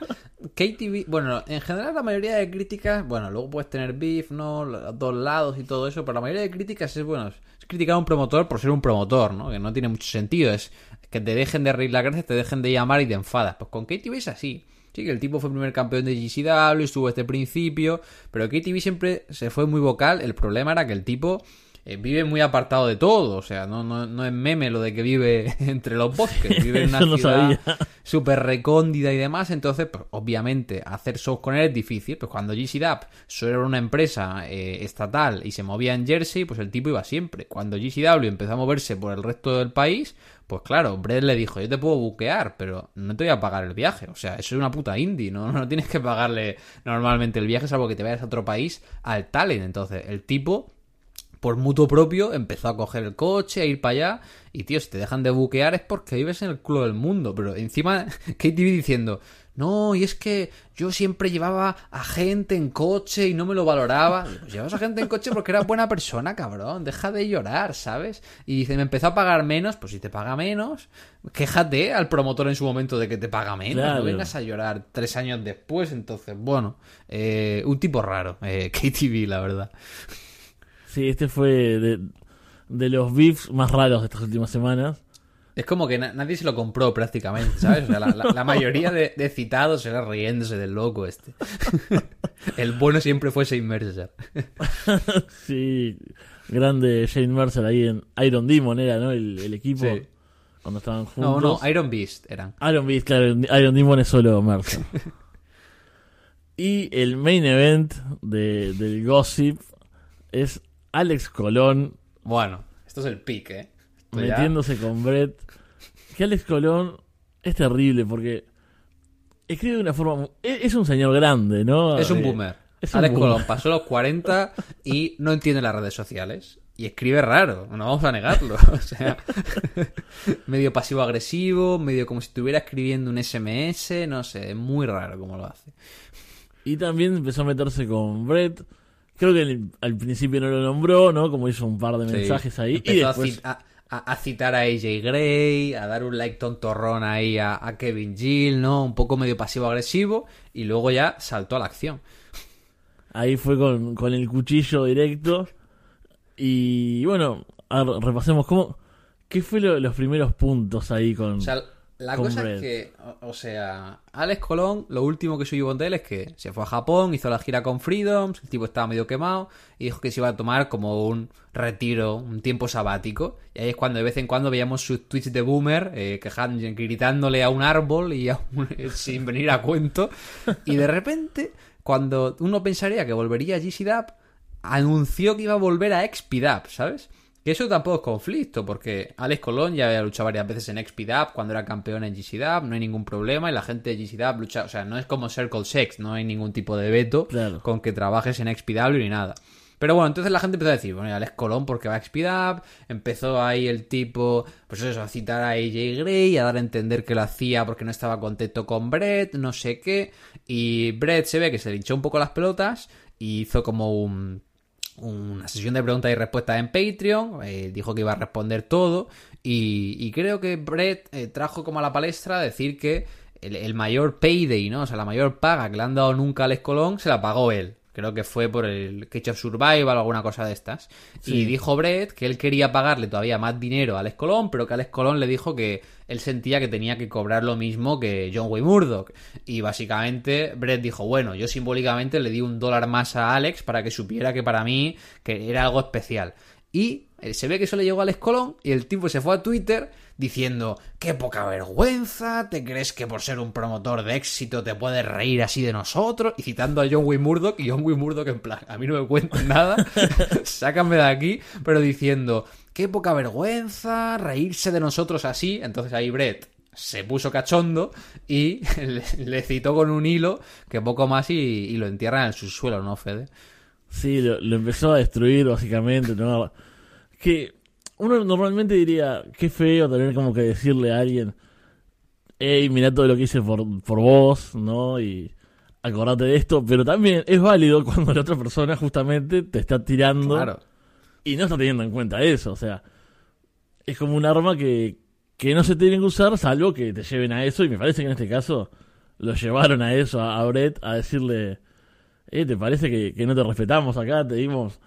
Speaker 3: KTV, bueno, en general la mayoría de críticas, bueno, luego puedes tener beef, ¿no? Los dos lados y todo eso, pero la mayoría de críticas es, bueno, es criticar a un promotor por ser un promotor, ¿no? Que no tiene mucho sentido, es que te dejen de reír la gracia, te dejen de llamar y te enfadas. Pues con KTV es así. Sí, que el tipo fue primer campeón de GCW, estuvo este principio, pero KTV siempre se fue muy vocal. El problema era que el tipo eh, vive muy apartado de todo, o sea, no, no, no es meme lo de que vive [laughs] entre los bosques, [laughs] vive en una
Speaker 2: no
Speaker 3: ciudad súper recóndida y demás, entonces, pues, obviamente, hacer shows con él es difícil, pues cuando GCW solo era una empresa eh, estatal y se movía en Jersey, pues el tipo iba siempre. Cuando GCW empezó a moverse por el resto del país, pues claro, Brett le dijo, yo te puedo buquear, pero no te voy a pagar el viaje, o sea, eso es una puta indie, ¿no? [laughs] No tienes que pagarle normalmente el viaje, salvo que te vayas a otro país al talent, entonces, el tipo por mutuo propio empezó a coger el coche, a ir para allá. Y tío, si te dejan de buquear es porque vives en el culo del mundo. Pero encima, [laughs] KTV diciendo, no, y es que yo siempre llevaba a gente en coche y no me lo valoraba. Pues llevas a gente en coche porque eras buena persona, cabrón. Deja de llorar, ¿sabes? Y dice, me empezó a pagar menos. Pues si te paga menos, quéjate al promotor en su momento de que te paga menos.
Speaker 2: Claro.
Speaker 3: No vengas a llorar tres años después. Entonces, bueno, eh, un tipo raro, eh, [laughs] KTV, la verdad.
Speaker 2: Sí, este fue de, de los beefs más raros de estas últimas semanas.
Speaker 3: Es como que na- nadie se lo compró prácticamente, ¿sabes? O sea, la, la- la mayoría de, de citados era riéndose del loco este. [laughs] El bueno siempre fue Shane Mercer. [laughs]
Speaker 2: Sí, grande Shane Mercer ahí en Iron Demon era, ¿no? El, el equipo
Speaker 3: Sí.
Speaker 2: cuando estaban
Speaker 3: No,
Speaker 2: juntos.
Speaker 3: no, Iron Beast eran.
Speaker 2: Iron Beast, claro, Iron Demon es solo Mercer. [laughs] y el main event de, del Gossip es Alex Colón
Speaker 3: Bueno, esto es el pick, ¿eh? Ya-
Speaker 2: metiéndose con Brett. Que Alex Colón es terrible porque escribe de una forma... mu- Es, un señor grande, ¿no?
Speaker 3: Es un boomer.
Speaker 2: es un
Speaker 3: Alex
Speaker 2: boomer.
Speaker 3: Colón pasó los 40 y no entiende las redes sociales. Y escribe raro, no vamos a negarlo. [laughs] O sea, medio pasivo-agresivo, medio como si estuviera escribiendo un SMS, no sé, es muy raro como lo hace.
Speaker 2: Y también empezó a meterse con Brett. Creo que al- al principio no lo nombró, ¿no? Como hizo un par de
Speaker 3: Sí.
Speaker 2: mensajes ahí. Y
Speaker 3: Empezó
Speaker 2: después...
Speaker 3: a, a- a citar a AJ Gray, a dar un like tontorrón ahí a, a Kevin Gill, ¿no? Un poco medio pasivo-agresivo. Y luego ya saltó a la acción.
Speaker 2: Ahí fue con, con el cuchillo directo. Y bueno, repasemos cómo. ¿Qué fue lo- los primeros puntos ahí con.?
Speaker 3: O sea, la
Speaker 2: Con
Speaker 3: cosa es que, o, o sea, Alex Colón, lo último que subió de él es que se fue a Japón, hizo la gira con Freedoms, el tipo estaba medio quemado y dijo que se iba a tomar como un retiro, un tiempo sabático. Y ahí es cuando de vez en cuando veíamos sus tweets de boomer, eh, gritándole a un árbol y a un- [laughs] sin venir a cuento. Y de repente, cuando uno pensaría que volvería a GC Dub, anunció que iba a volver a XPDAP, ¿sabes? Que eso tampoco es conflicto, porque Alex Colón ya había luchado varias veces en XPDAP cuando era campeón en GCDAP, no hay ningún problema, y la gente de GCDAP lucha, o sea, no es como Circle Sex, no hay ningún tipo de veto
Speaker 2: Claro.
Speaker 3: con que trabajes en XPW ni nada. Pero bueno, entonces la gente empezó a decir, bueno, Alex Colón porque va a XPDAP, empezó ahí el tipo, pues eso, a citar a AJ Gray, a dar a entender que lo hacía porque no estaba contento con Brett, no sé qué, y Brett se ve que se le hinchó un poco las pelotas y hizo como un una sesión de preguntas y respuestas en Patreon, eh, dijo que iba a responder todo y, creo que Brett eh, trajo como a la palestra decir que el, el mayor payday, ¿no? O sea, la mayor paga que le han dado nunca a Alex Colón se la pagó él. Creo que fue por el of Survival o alguna cosa de estas. Y dijo Brett que él quería pagarle todavía más dinero a Alex Colón, pero que Alex Colón le dijo que él sentía que tenía que cobrar lo mismo que John Wayne Murdoch. Y básicamente Brett dijo, bueno, yo simbólicamente le di un dólar más a Alex para que supiera que para mí que era algo especial. Y eh, se ve que eso le llegó a Alex Colón y el tipo se fue a Twitter diciendo, qué poca vergüenza, ¿te crees que por ser un promotor de éxito te puedes reír así de nosotros? Y citando a John Wayne Murdoch y John Wayne Murdoch en plan, a mí no me cuenten nada, [laughs] sácame de aquí, pero diciendo, qué poca vergüenza, reírse de nosotros así. Entonces ahí Brett se puso cachondo y [laughs] le, citó con un hilo que poco más y, y lo entierra en el subsuelo, ¿no, Fede?
Speaker 2: Sí, lo, lo empezó a destruir básicamente, ¿no? Que uno normalmente diría, qué feo tener como que decirle a alguien, hey, mira todo lo que hice por, por vos, ¿no? Y acordate de esto, pero también es válido cuando la otra persona justamente te está tirando
Speaker 3: Claro.
Speaker 2: y no está teniendo en cuenta eso, o sea, es como un arma que, que no se tiene que usar salvo que te lleven a eso y me parece que en este caso lo llevaron a eso, a, a Brett, a decirle, eh, ¿te parece que, que no te respetamos acá? Te dimos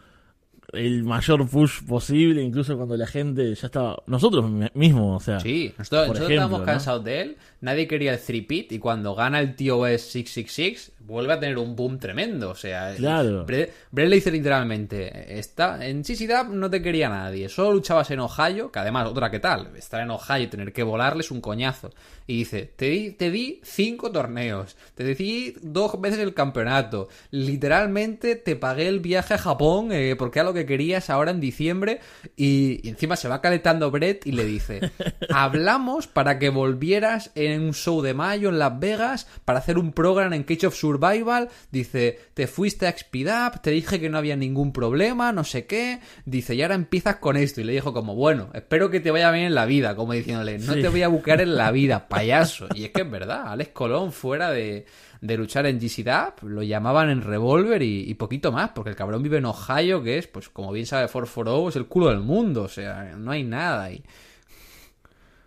Speaker 2: el mayor push posible, incluso cuando la gente ya estaba, nosotros mi- mismos, o sea,
Speaker 3: Sí, nosotros,
Speaker 2: ejemplo,
Speaker 3: estábamos
Speaker 2: ¿no?
Speaker 3: cansados de él, nadie quería el 3-pit y cuando gana el TOS 666 vuelve a tener un boom tremendo, o sea,
Speaker 2: Claro.
Speaker 3: Brett, le dice literalmente, está, en CCDAP no te quería nadie, solo luchabas en Ohio, que además, otra que tal, estar en Ohio y tener que volarle es un coñazo. Y dice, te di, te di cinco torneos, te di dos veces el campeonato, literalmente te pagué el viaje a Japón eh, porque era lo que querías ahora en diciembre y, y encima se va calentando Brett y le dice, [laughs] hablamos para que volvieras en un show de mayo en Las Vegas para hacer un programa en Cage of Survival, dice, te fuiste a Speed Up, te dije que no había ningún problema, no sé qué, dice, y ahora empiezas con esto y le dijo como, bueno, espero que te vaya bien en la vida, como diciéndole, no
Speaker 2: Sí.
Speaker 3: te voy a buscar en la [laughs] vida, payaso. Y es que es verdad, Alex Colón fuera de, de luchar en GC Dub, lo llamaban en Revolver y, y poquito más, porque el cabrón vive en Ohio, que es, pues como bien sabe 440, es el culo del mundo, o sea, no hay nada ahí.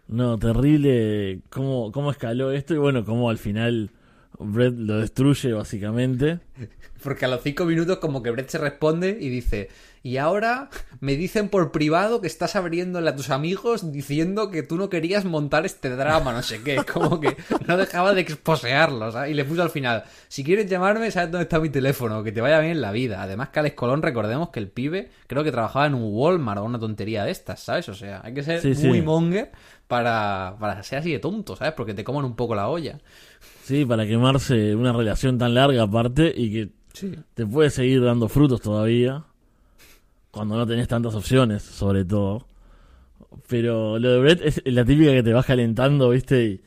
Speaker 2: no, terrible cómo, cómo escaló esto y bueno, cómo al final Brett lo destruye básicamente.
Speaker 3: Porque a los cinco minutos como que Brett se responde y dice, y ahora me dicen por privado que estás abriéndole a tus amigos diciendo que tú no querías montar este drama, no sé qué, como que no dejaba de exposearlo, ¿sabes? Y le puso al final, si quieres llamarme, sabes dónde está mi teléfono, que te vaya bien la vida. Además que Alex Colón, recordemos que el pibe creo que trabajaba en un Walmart o una tontería de estas, ¿sabes? O sea, hay que ser
Speaker 2: Sí, sí.
Speaker 3: muy monger para, para ser así de tonto, ¿sabes? Porque te coman un poco la olla.
Speaker 2: Sí, para quemarse una relación tan larga aparte y que
Speaker 3: Sí.
Speaker 2: te puede seguir dando frutos todavía. Cuando no tenés tantas opciones, sobre todo. Pero lo de Brett es la típica que te vas calentando, ¿viste? Y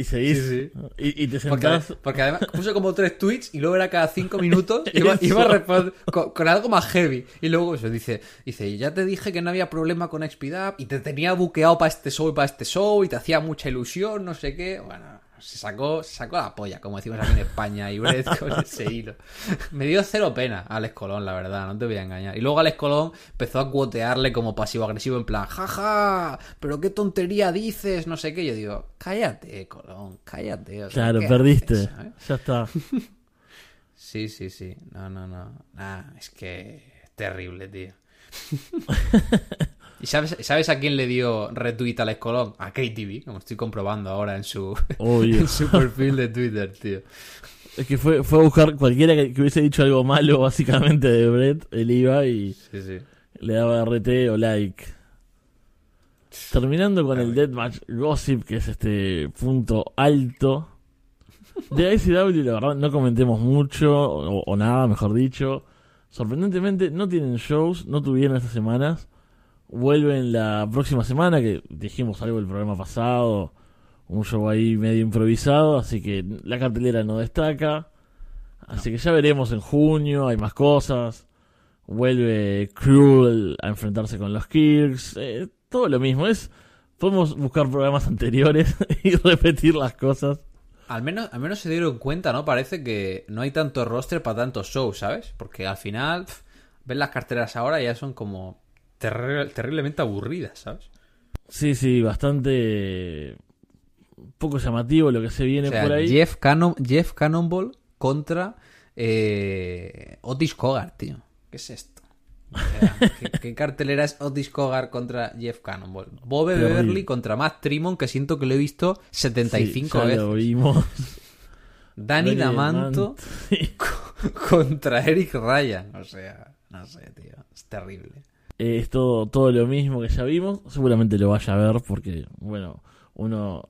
Speaker 2: Y seguís.
Speaker 3: Sí,
Speaker 2: Y, y te sentás.
Speaker 3: porque además puso como tres tweets y luego era cada cinco minutos iba, iba a responder con, con algo más heavy. Y luego eso dice, dice, ya te dije que no había problema con XPDAP y te tenía buqueado para este show y para este show y te hacía mucha ilusión, no sé qué. Bueno, se sacó, se sacó la polla, como decimos aquí en España, y Brett [laughs] con ese hilo. Me dio cero pena a Alex Colón, la verdad, no te voy a engañar. Y luego Alex Colón empezó a cuotearle como pasivo-agresivo, en plan, jaja, pero qué tontería dices, no sé qué. Yo digo, cállate, Colón, cállate. o sea,
Speaker 2: Claro,
Speaker 3: ¿qué
Speaker 2: perdiste.
Speaker 3: haces, sabes?
Speaker 2: Ya está. [laughs]
Speaker 3: Sí, sí, sí. No, no, no. Nah, es que es terrible, tío. [laughs] ¿Y sabes, sabes a quién le dio retweet Alex Colón? A KTV, como estoy comprobando ahora en su, [laughs] en su perfil de Twitter, tío.
Speaker 2: Es que fue, fue a buscar cualquiera que, que hubiese dicho algo malo, básicamente, de Brett. Él iba y
Speaker 3: Sí, sí.
Speaker 2: le daba RT o like. Terminando con el Deathmatch Gossip, que es este punto alto. De ICW, la verdad, no comentemos mucho, o, o nada, mejor dicho. Sorprendentemente, no tienen shows, no tuvieron estas semanas. Vuelven la próxima semana, que dijimos algo del programa pasado. Un show ahí medio improvisado, así que la cartelera no destaca. Así que ya veremos en junio, hay más cosas. Vuelve Cruel a enfrentarse con los Kirks. eh, todo lo mismo. Es Podemos buscar programas [laughs] anteriores y repetir las cosas.
Speaker 3: Al menos, al menos se dieron cuenta, ¿no? Parece que no hay tanto roster para tantos shows, ¿sabes? Porque al final, pf, ves las carteras ahora y ya son como terri- terriblemente aburridas, ¿sabes?
Speaker 2: Sí, sí, bastante poco llamativo lo que se viene
Speaker 3: O sea,
Speaker 2: por ahí.
Speaker 3: Jeff, Cannon, Jeff Cannonball contra eh, Otis Cogar, tío. ¿Qué es esto? O sea, ¿qué, qué cartelera es Otis Cogar contra Jeff Cannonball? Bob. Beverly contra Matt Trimon, que siento que lo he visto 75
Speaker 2: Sí, ya
Speaker 3: veces.
Speaker 2: lo vimos.
Speaker 3: Danny
Speaker 2: Danny
Speaker 3: Damanto
Speaker 2: Sí. [laughs]
Speaker 3: contra Eric Ryan. O sea, no sé, tío. Es terrible.
Speaker 2: Eh, es todo, todo lo mismo que ya vimos. Seguramente lo vaya a ver porque, bueno, uno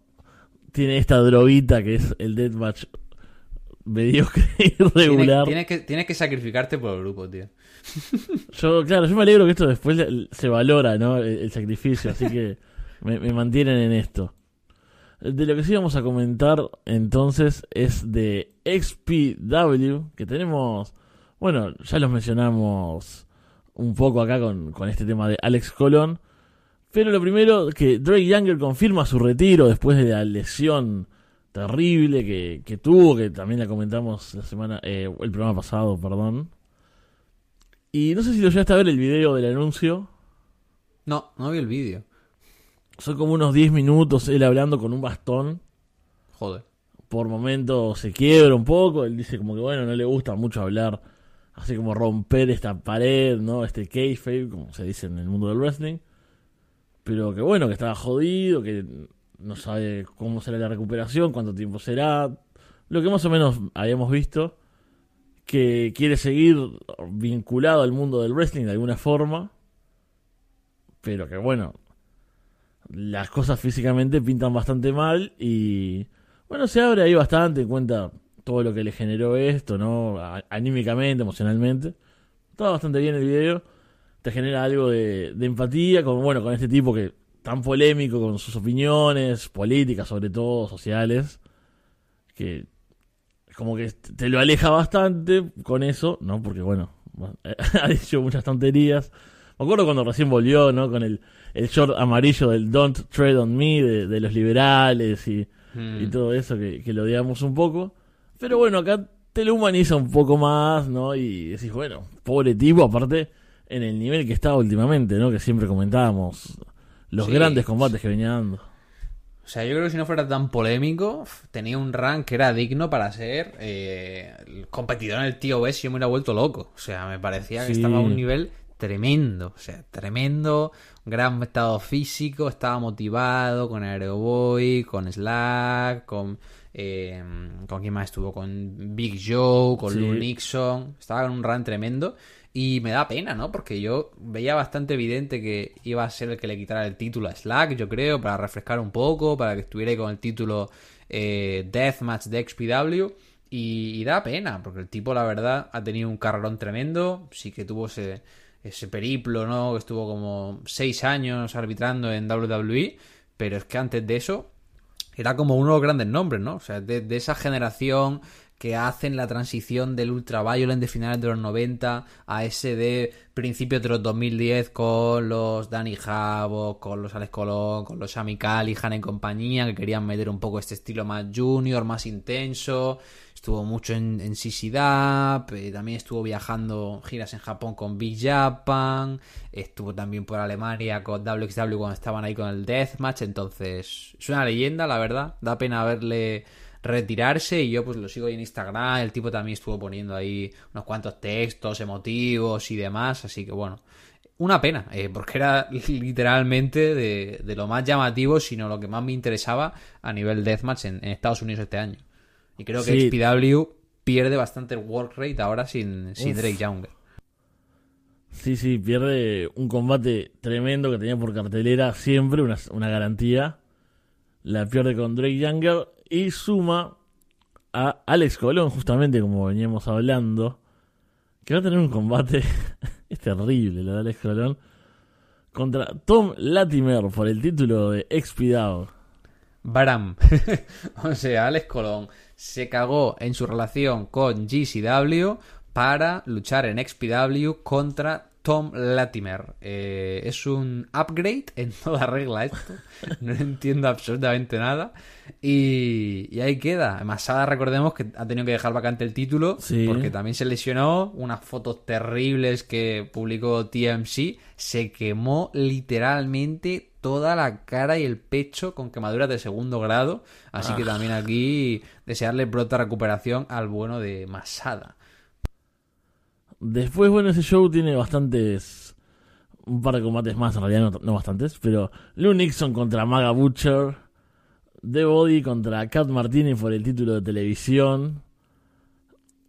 Speaker 2: tiene esta droguita que es el deathmatch mediocre [laughs] y
Speaker 3: Tienes
Speaker 2: regular.
Speaker 3: tiene que, tienes que sacrificarte por el grupo, tío. [laughs]
Speaker 2: Yo, claro, yo me alegro que esto después se valora, ¿no? El, el sacrificio, así que [laughs] me, me mantienen en esto. De lo que sí vamos a comentar entonces es de XPW, que tenemos, bueno, ya los mencionamos un poco acá con, con este tema de Alex Colón. Pero lo primero, que Drake Younger confirma su retiro después de la lesión terrible que, que tuvo, que también la comentamos la semana, eh, el programa pasado, perdón. Y no sé si lo llegaste a ver el video del anuncio.
Speaker 3: No, no vi el vídeo.
Speaker 2: Son como unos 10 minutos él hablando con un bastón.
Speaker 3: Joder.
Speaker 2: Por momentos se quiebra un poco. Él dice como que bueno, no le gusta mucho hablar. Así como romper esta pared, ¿no? Este kayfabe, como se dice en el mundo del wrestling. Pero que bueno, que estaba jodido, que no sabe cómo será la recuperación, cuánto tiempo será. Lo que más o menos habíamos visto. Que quiere seguir vinculado al mundo del wrestling de alguna forma. Pero que bueno, las cosas físicamente pintan bastante mal y bueno, se abre ahí bastante, cuenta todo lo que le generó esto, ¿no? Anímicamente, emocionalmente. Está bastante bien el video. Te genera algo de, de empatía con, bueno, con este tipo que tan polémico con sus opiniones, políticas sobre todo, sociales, que como que te lo aleja bastante con eso, ¿no? Porque bueno, [laughs] ha dicho muchas tonterías. Me acuerdo cuando recién volvió, ¿no? Con el, el short amarillo del Don't Tread on Me de, de los liberales y,
Speaker 3: Mm.
Speaker 2: y todo eso que, que lo odiamos un poco. Pero bueno, acá te lo humaniza un poco más, ¿no? Y decís, bueno, pobre tipo, aparte en el nivel que estaba últimamente, ¿no? Que siempre comentábamos los
Speaker 3: Sí.
Speaker 2: grandes combates que venía dando.
Speaker 3: O sea, yo creo que si no fuera tan polémico, tenía un rank que era digno para ser eh, el competidor en el TOS y yo me hubiera vuelto loco. O sea, me parecía que estaba a un nivel tremendo. O sea, tremendo, gran estado físico, estaba motivado con Aeroboy, con Slack, con... Eh, ¿Con quién más estuvo? Con Big Joe, con
Speaker 2: Sí.
Speaker 3: Lou Nixon. Estaba en un run tremendo. Y me da pena, ¿no? Porque yo veía bastante evidente que iba a ser el que le quitara el título a Slack, yo creo, para refrescar un poco, para que estuviera ahí con el título eh, Deathmatch de XPW. Y, y da pena, porque el tipo, la verdad, ha tenido un carrerón tremendo. Sí que tuvo ese, ese periplo, ¿no? Que estuvo como seis años arbitrando en WWE. Pero es que antes de eso, era como uno de los grandes nombres, ¿no? O sea, de, esa generación que hacen la transición del Ultraviolent de finales de los 90 a ese de principios de los 2010 con los Danny Javo, con los Alex Colón, con los Sami Callihan en compañía, que querían meter un poco este estilo más junior, más intenso. Estuvo mucho en, en eh, también estuvo viajando giras en Japón con Big Japan, estuvo también por Alemania con WXW cuando estaban ahí con el Deathmatch, entonces es una leyenda, la verdad, da pena verle retirarse y yo pues lo sigo ahí en Instagram, el tipo también estuvo poniendo ahí unos cuantos textos emotivos y demás, así que bueno, una pena, eh, porque era literalmente de, de, lo más llamativo, sino lo que más me interesaba a nivel deathmatch en, en Estados Unidos este año. Y creo que
Speaker 2: Sí.
Speaker 3: XPW pierde bastante work rate ahora sin, sin
Speaker 2: Uf.
Speaker 3: Drake Younger.
Speaker 2: Sí, sí, pierde un combate tremendo que tenía por cartelera siempre, una, una garantía. La pierde con Drake Younger y suma a Alex Colón, justamente como veníamos hablando, que va a tener un combate, [laughs] es terrible lo de Alex Colón, contra Tom Latimer por el título de XPW.
Speaker 3: Bram. [laughs] o sea, Alex Colón se cagó en su relación con GCW para luchar en XPW contra Tom Latimer. Eh, es un upgrade en [laughs] toda regla esto. No entiendo absolutamente nada. Y, y ahí queda. Masada, recordemos que ha tenido que dejar vacante el título
Speaker 2: Sí.
Speaker 3: porque también se lesionó. Unas fotos terribles que publicó TMC. Se quemó literalmente toda la cara y el pecho con quemaduras de segundo grado. Así que
Speaker 2: Ah.
Speaker 3: también aquí desearle pronta recuperación al bueno de Masada.
Speaker 2: Después, bueno, ese show tiene bastantes. Un par de combates más, en realidad no, no bastantes. Pero Lou Nixon contra Maga Butcher. The Body contra Kat Martini por el título de televisión.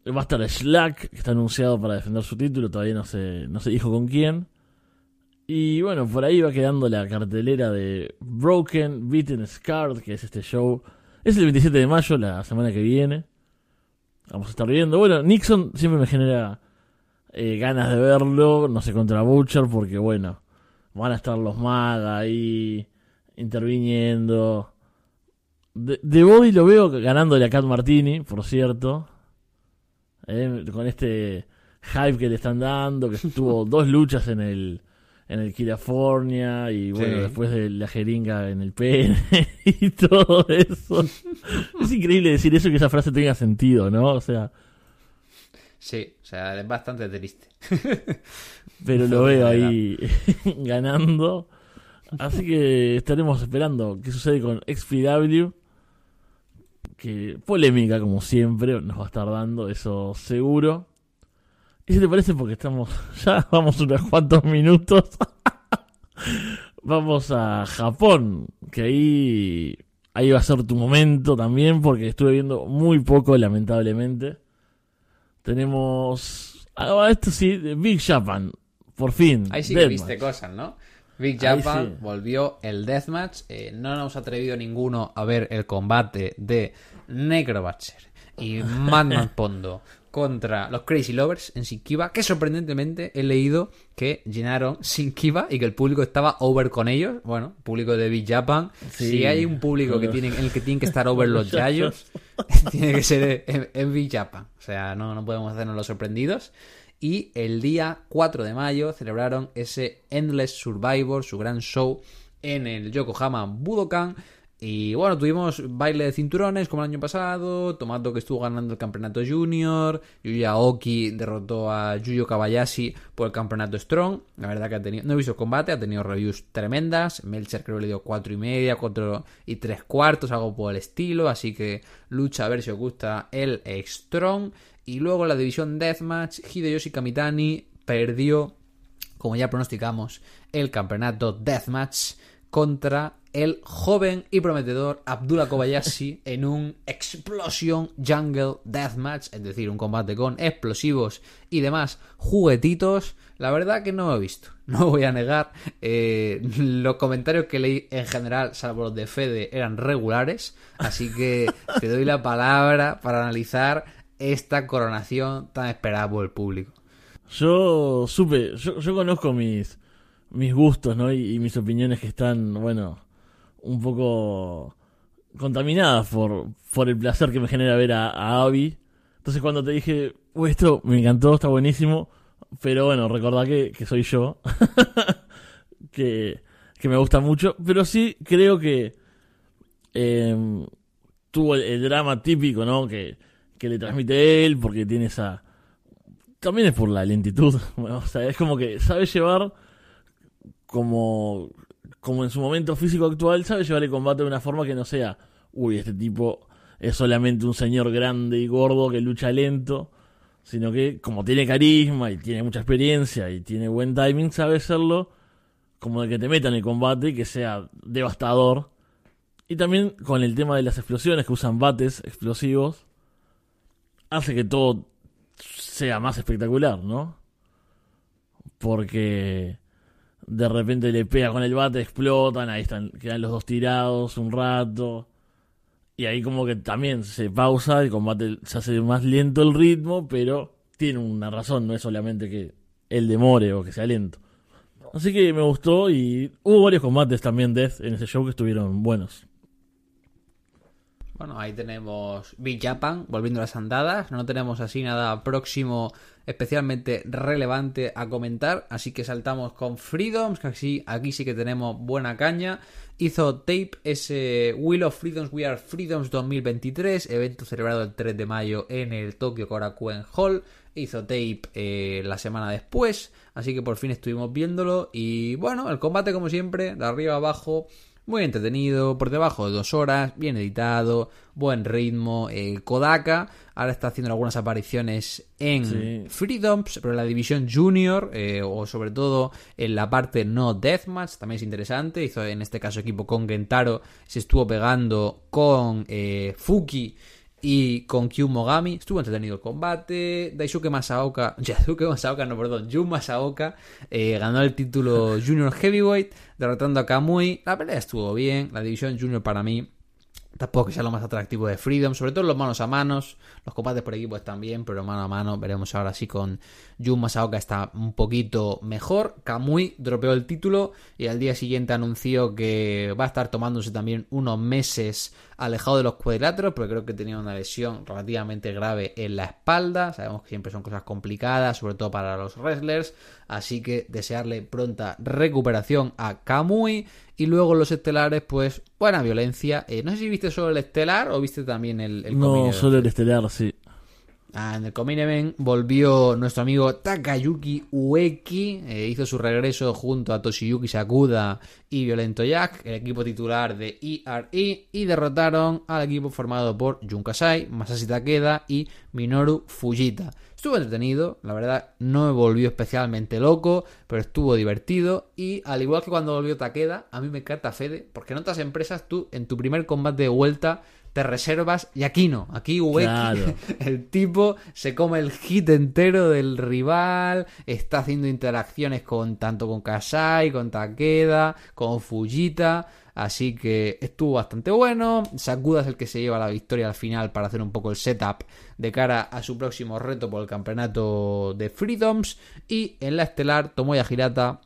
Speaker 2: Va a estar Slack, que está anunciado para defender su título. Todavía no se, no se dijo con quién. Y bueno, por ahí va quedando la cartelera de Broken, Beaten, Scarred, que es este show. Es el 27 de mayo, la semana que viene. Vamos a estar viendo. Bueno, Nixon siempre me genera eh, ganas de verlo, no sé, contra Butcher, porque bueno, van a estar los Maga ahí interviniendo. De, de Body lo veo ganándole a Cat Martini, por cierto. Eh, con este hype que le están dando, que tuvo [laughs] dos luchas en el en el California y bueno,
Speaker 3: Sí.
Speaker 2: después de la jeringa en el pene [laughs] y todo eso. [laughs] es increíble decir eso y que esa frase tenga sentido, ¿no? O sea,
Speaker 3: Sí, o sea, es bastante triste. [laughs]
Speaker 2: pero lo veo ahí ganando. Así que estaremos esperando qué sucede con XPW. Que polémica, como siempre, nos va a estar dando, eso seguro. ¿Y si te parece? Porque estamos. [laughs] Ya vamos unos cuantos minutos. [laughs] vamos a Japón. Que ahí. Ahí va a ser tu momento también. Porque estuve viendo muy poco, lamentablemente. Tenemos. Ah, esto sí, Big Japan. Por fin.
Speaker 3: Ahí sí que viste cosas, ¿no? Big Japan
Speaker 2: sí.
Speaker 3: volvió el Deathmatch. Eh, no nos ha atrevido ninguno a ver el combate de Necrobatcher y Madman Pondo contra los Crazy Lovers en Sinkiba. Que sorprendentemente he leído que llenaron Sinkiba y que el público estaba over con ellos. Bueno, público de Big Japan.
Speaker 2: Sí.
Speaker 3: si hay un público que tiene, en el que tienen que estar over los yayos, [laughs] tiene que ser en, en Big Japan. O sea, no, no podemos hacernos los sorprendidos. Y el día 4 de mayo celebraron ese Endless Survivor, su gran show en el Yokohama Budokan. Y bueno, tuvimos baile de cinturones como el año pasado, Tomato que estuvo ganando el campeonato junior, Yuya Oki derrotó a Yuyo Kabayashi por el campeonato Strong. La verdad que ha tenido, no he visto combate, ha tenido reviews tremendas. Melcher creo que le dio cuatro y media, cuatro y tres cuartos, algo por el estilo. Así que lucha a ver si os gusta el Strong. Y luego la división Deathmatch, Hideyoshi Kamitani perdió, como ya pronosticamos, el campeonato Deathmatch contra el joven y prometedor Abdullah Kobayashi [laughs] en un Explosion Jungle Deathmatch, es decir, un combate con explosivos y demás juguetitos. La verdad que no lo he visto, [laughs] no voy a negar. Eh, los comentarios que leí en general, salvo los de Fede, eran regulares, así que te doy la palabra para analizar esta coronación tan esperada por el público.
Speaker 2: Yo supe, yo, yo conozco mis, mis gustos, ¿no? Y, mis opiniones que están, bueno, un poco contaminadas por, por el placer que me genera ver a, a Abby. Entonces cuando te dije, "Uy, esto me encantó, está buenísimo, pero bueno, recordá que, soy yo, [laughs] que, que me gusta mucho, pero sí creo que eh, tuvo el, el drama típico, ¿no? Que, que le transmite él, porque tiene esa... También es por la lentitud, [laughs] o sea, es como que sabe llevar como, como en su momento físico actual, sabe llevar el combate de una forma que no sea, uy, este tipo es solamente un señor grande y gordo que lucha lento, sino que como tiene carisma y tiene mucha experiencia y tiene buen timing, sabe hacerlo como de que te meta en el combate y que sea devastador. Y también con el tema de las explosiones que usan bates explosivos, hace que todo sea más espectacular, ¿no? Porque de repente le pega con el bate, explotan, ahí están, quedan los dos tirados un rato. Y ahí como que también se pausa, el combate se hace más lento el ritmo, pero tiene una razón, no es solamente que él demore o que sea lento. Así que me gustó y hubo varios combates también Death en ese show que estuvieron buenos.
Speaker 3: Bueno, ahí tenemos Big Japan volviendo a las andadas. No tenemos así nada próximo especialmente relevante a comentar. Así que saltamos con Freedoms, que aquí, aquí sí que tenemos buena caña. Hizo tape ese Wheel of Freedoms We Are Freedoms 2023, evento celebrado el 3 de mayo en el Tokyo Korakuen Hall. Hizo tape eh, la semana después, así que por fin estuvimos viéndolo. Y bueno, el combate como siempre, de arriba abajo, muy entretenido, por debajo de dos horas, bien editado, buen ritmo. Eh, Kodaka ahora está haciendo algunas apariciones en
Speaker 2: Sí.
Speaker 3: Freedoms, pero en la división junior, eh, o sobre todo en la parte no deathmatch, también es interesante. Hizo en este caso equipo con Gentaro, se estuvo pegando con eh, Fuki y con Kyu Mogami. Estuvo entretenido el combate. Daisuke Masaoka, [laughs] Daisuke Masaoka, no, perdón, Jun Masaoka eh, ganó el título Junior Heavyweight, derrotando a Kamui. La pelea estuvo bien. La división Junior para mí tampoco que sea lo más atractivo de Freedom, sobre todo los manos a manos. Los combates por equipo están bien, pero mano a mano veremos ahora sí con Jun Masaoka está un poquito mejor. Kamui dropeó el título y al día siguiente anunció que va a estar tomándose también unos meses alejado de los cuadriláteros, porque creo que tenía una lesión relativamente grave en la espalda. Sabemos que siempre son cosas complicadas, sobre todo para los wrestlers. Así que desearle pronta recuperación a Kamui. Y luego los estelares, pues, buena violencia. Eh, no sé si viste solo el estelar o viste también el, el
Speaker 2: No, solo el estelar, sí.
Speaker 3: En el Comain Event volvió nuestro amigo Takayuki Ueki, eh, hizo su regreso junto a Toshiyuki Sakuda y Violento Jack, el equipo titular de ERE, y derrotaron al equipo formado por Jun Kasai, Masashi Takeda y Minoru Fujita. Estuvo entretenido, la verdad no me volvió especialmente loco, pero estuvo divertido y al igual que cuando volvió Takeda, a mí me encanta Fede, porque en otras empresas tú en tu primer combate de vuelta te reservas y aquí no, aquí Ueki,
Speaker 2: Claro. [laughs]
Speaker 3: el tipo se come el hit entero del rival, está haciendo interacciones con tanto con Kasai, con Takeda, con Fujita, así que estuvo bastante bueno. Sakuda es el que se lleva la victoria al final para hacer un poco el setup de cara a su próximo reto por el campeonato de Freedoms y en la estelar Tomoya Hirata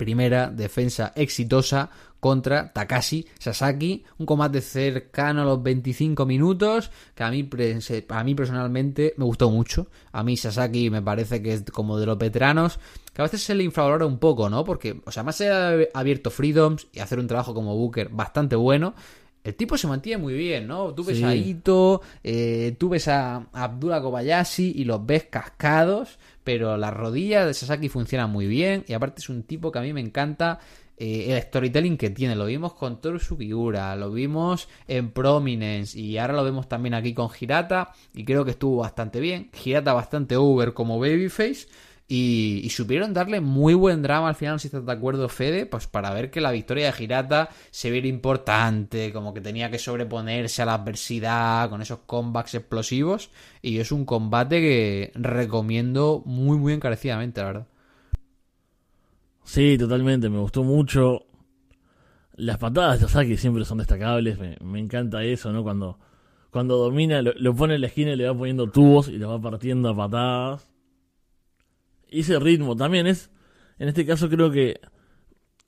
Speaker 3: primera defensa exitosa contra Takashi Sasaki, un combate cercano a los 25 minutos que a mí, se- a mí personalmente me gustó mucho. A mí Sasaki me parece que es como de los veteranos que a veces se le infravalora un poco, ¿no? Porque, o sea, más de haber abierto Freedoms y hacer un trabajo como Booker bastante bueno, el tipo se mantiene muy bien, ¿no? Tú ves
Speaker 2: Sí.
Speaker 3: a Ito, eh, tú ves a Abdullah Kobayashi y los ves cascados, pero las rodillas de Sasaki funcionan muy bien y aparte es un tipo que a mí me encanta eh, el storytelling que tiene. Lo vimos con Toru Sugiura, lo vimos en Prominence y ahora lo vemos también aquí con Hirata y creo que estuvo bastante bien. Hirata bastante over como babyface. Y, y supieron darle muy buen drama al final, si estás de acuerdo, Fede, pues para ver que la victoria de Hirata se viera importante, como que tenía que sobreponerse a la adversidad con esos comebacks explosivos. Y es un combate que recomiendo muy, muy encarecidamente, la verdad.
Speaker 2: Sí, totalmente, me gustó mucho. Las patadas de Sasaki siempre son destacables, me, encanta eso, ¿no? Cuando, cuando domina, lo, pone en la esquina y le va poniendo tubos y lo va partiendo a patadas. Y ese ritmo también es, en este caso creo que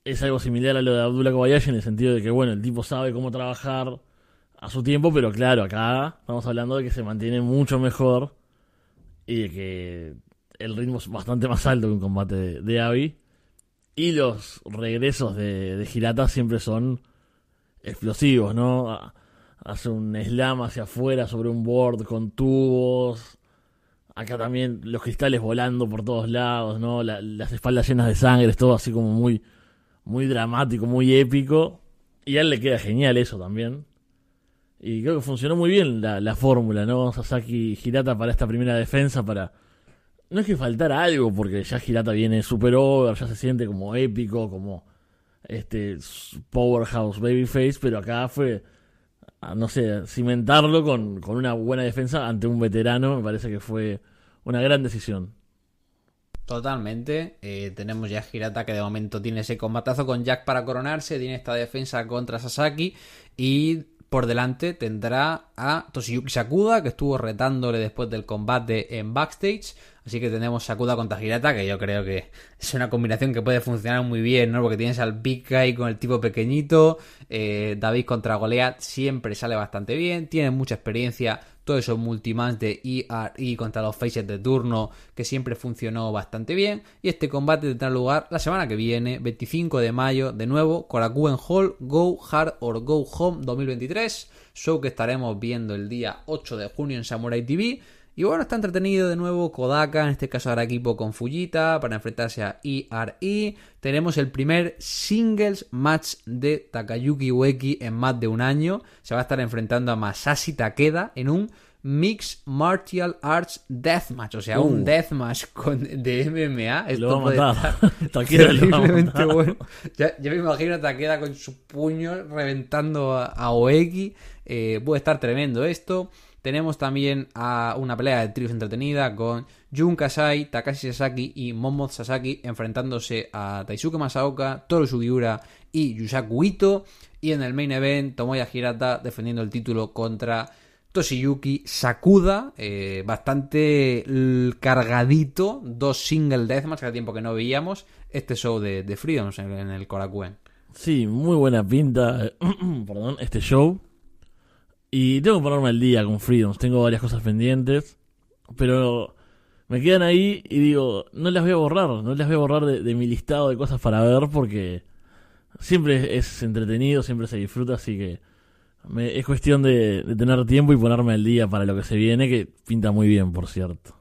Speaker 2: es algo similar a lo de Abdullah Kobayashi en el sentido de que, bueno, el tipo sabe cómo trabajar a su tiempo, pero claro, acá estamos hablando de que se mantiene mucho mejor y de que el ritmo es bastante más alto que un combate de, de Abby. Y los regresos de, de Hirata siempre son explosivos, ¿no? Hace un slam hacia afuera sobre un board con tubos. Acá también los cristales volando por todos lados, ¿no? La- las espaldas llenas de sangre, es todo así como muy, muy dramático, muy épico. Y a él le queda genial eso también. Y creo que funcionó muy bien la, la fórmula, ¿no? Sasaki Hirata para esta primera defensa, para... No es que faltara algo, porque ya Hirata viene super over, ya se siente como épico, como este powerhouse babyface, pero acá fue, no sé, cimentarlo con, con una buena defensa ante un veterano, me parece que fue una gran decisión.
Speaker 3: Totalmente. Eh, tenemos ya a Hirata que de momento tiene ese combatazo con Jack para coronarse, tiene esta defensa contra Sasaki y por delante tendrá a Toshiyuki Sakuda que estuvo retándole después del combate en backstage. Así que tenemos Sakuda contra Hirata que yo creo que es una combinación que puede funcionar muy bien, ¿no? Porque tienes al Big Guy con el tipo pequeñito, eh, David contra Goliath siempre sale bastante bien, tiene mucha experiencia todo eso multimatch de ERE contra los faces de turno que siempre funcionó bastante bien. Y este combate tendrá lugar la semana que viene 25 de mayo de nuevo Korakuen Hall Go Hard or Go Home 2023 show que estaremos viendo el día 8 de junio en Samurai TV y bueno, está entretenido de nuevo Kodaka, en este caso hará equipo con Fujita para enfrentarse a ERE. Tenemos el primer singles match de Takayuki Ueki en más de un año. Se va a estar enfrentando a Masashi Takeda en un Mixed Martial Arts Deathmatch, o sea, un
Speaker 2: Uh.
Speaker 3: Deathmatch con, de MMA. Esto [laughs]
Speaker 2: lo
Speaker 3: puede estar terriblemente bueno. Ya, ya me imagino a Takeda con su puño reventando a, a Oeki. Eh, puede estar tremendo esto. Tenemos también a una pelea de tríos entretenida con Jun Kasai, Takashi Sasaki y Momo Sasaki enfrentándose a Taisuke Masaoka, Toru Sugiura y Yusaku Ito. Y en el main event, Tomoya Hirata defendiendo el título contra Toshiyuki Sakuda, eh, bastante cargadito, dos single deathmatch, que hace tiempo que no veíamos, este show de, de Freedoms en, en el Korakuen.
Speaker 2: Sí, muy buena pinta, eh, [clears throat] perdón, este show. Y tengo que ponerme al día con Freedoms, tengo varias cosas pendientes, pero me quedan ahí y digo, no las voy a borrar, no las voy a borrar de, de mi listado de cosas para ver porque siempre es entretenido, siempre se disfruta, así que me- es cuestión de, de tener tiempo y ponerme al día para lo que se viene, que pinta muy bien, por cierto.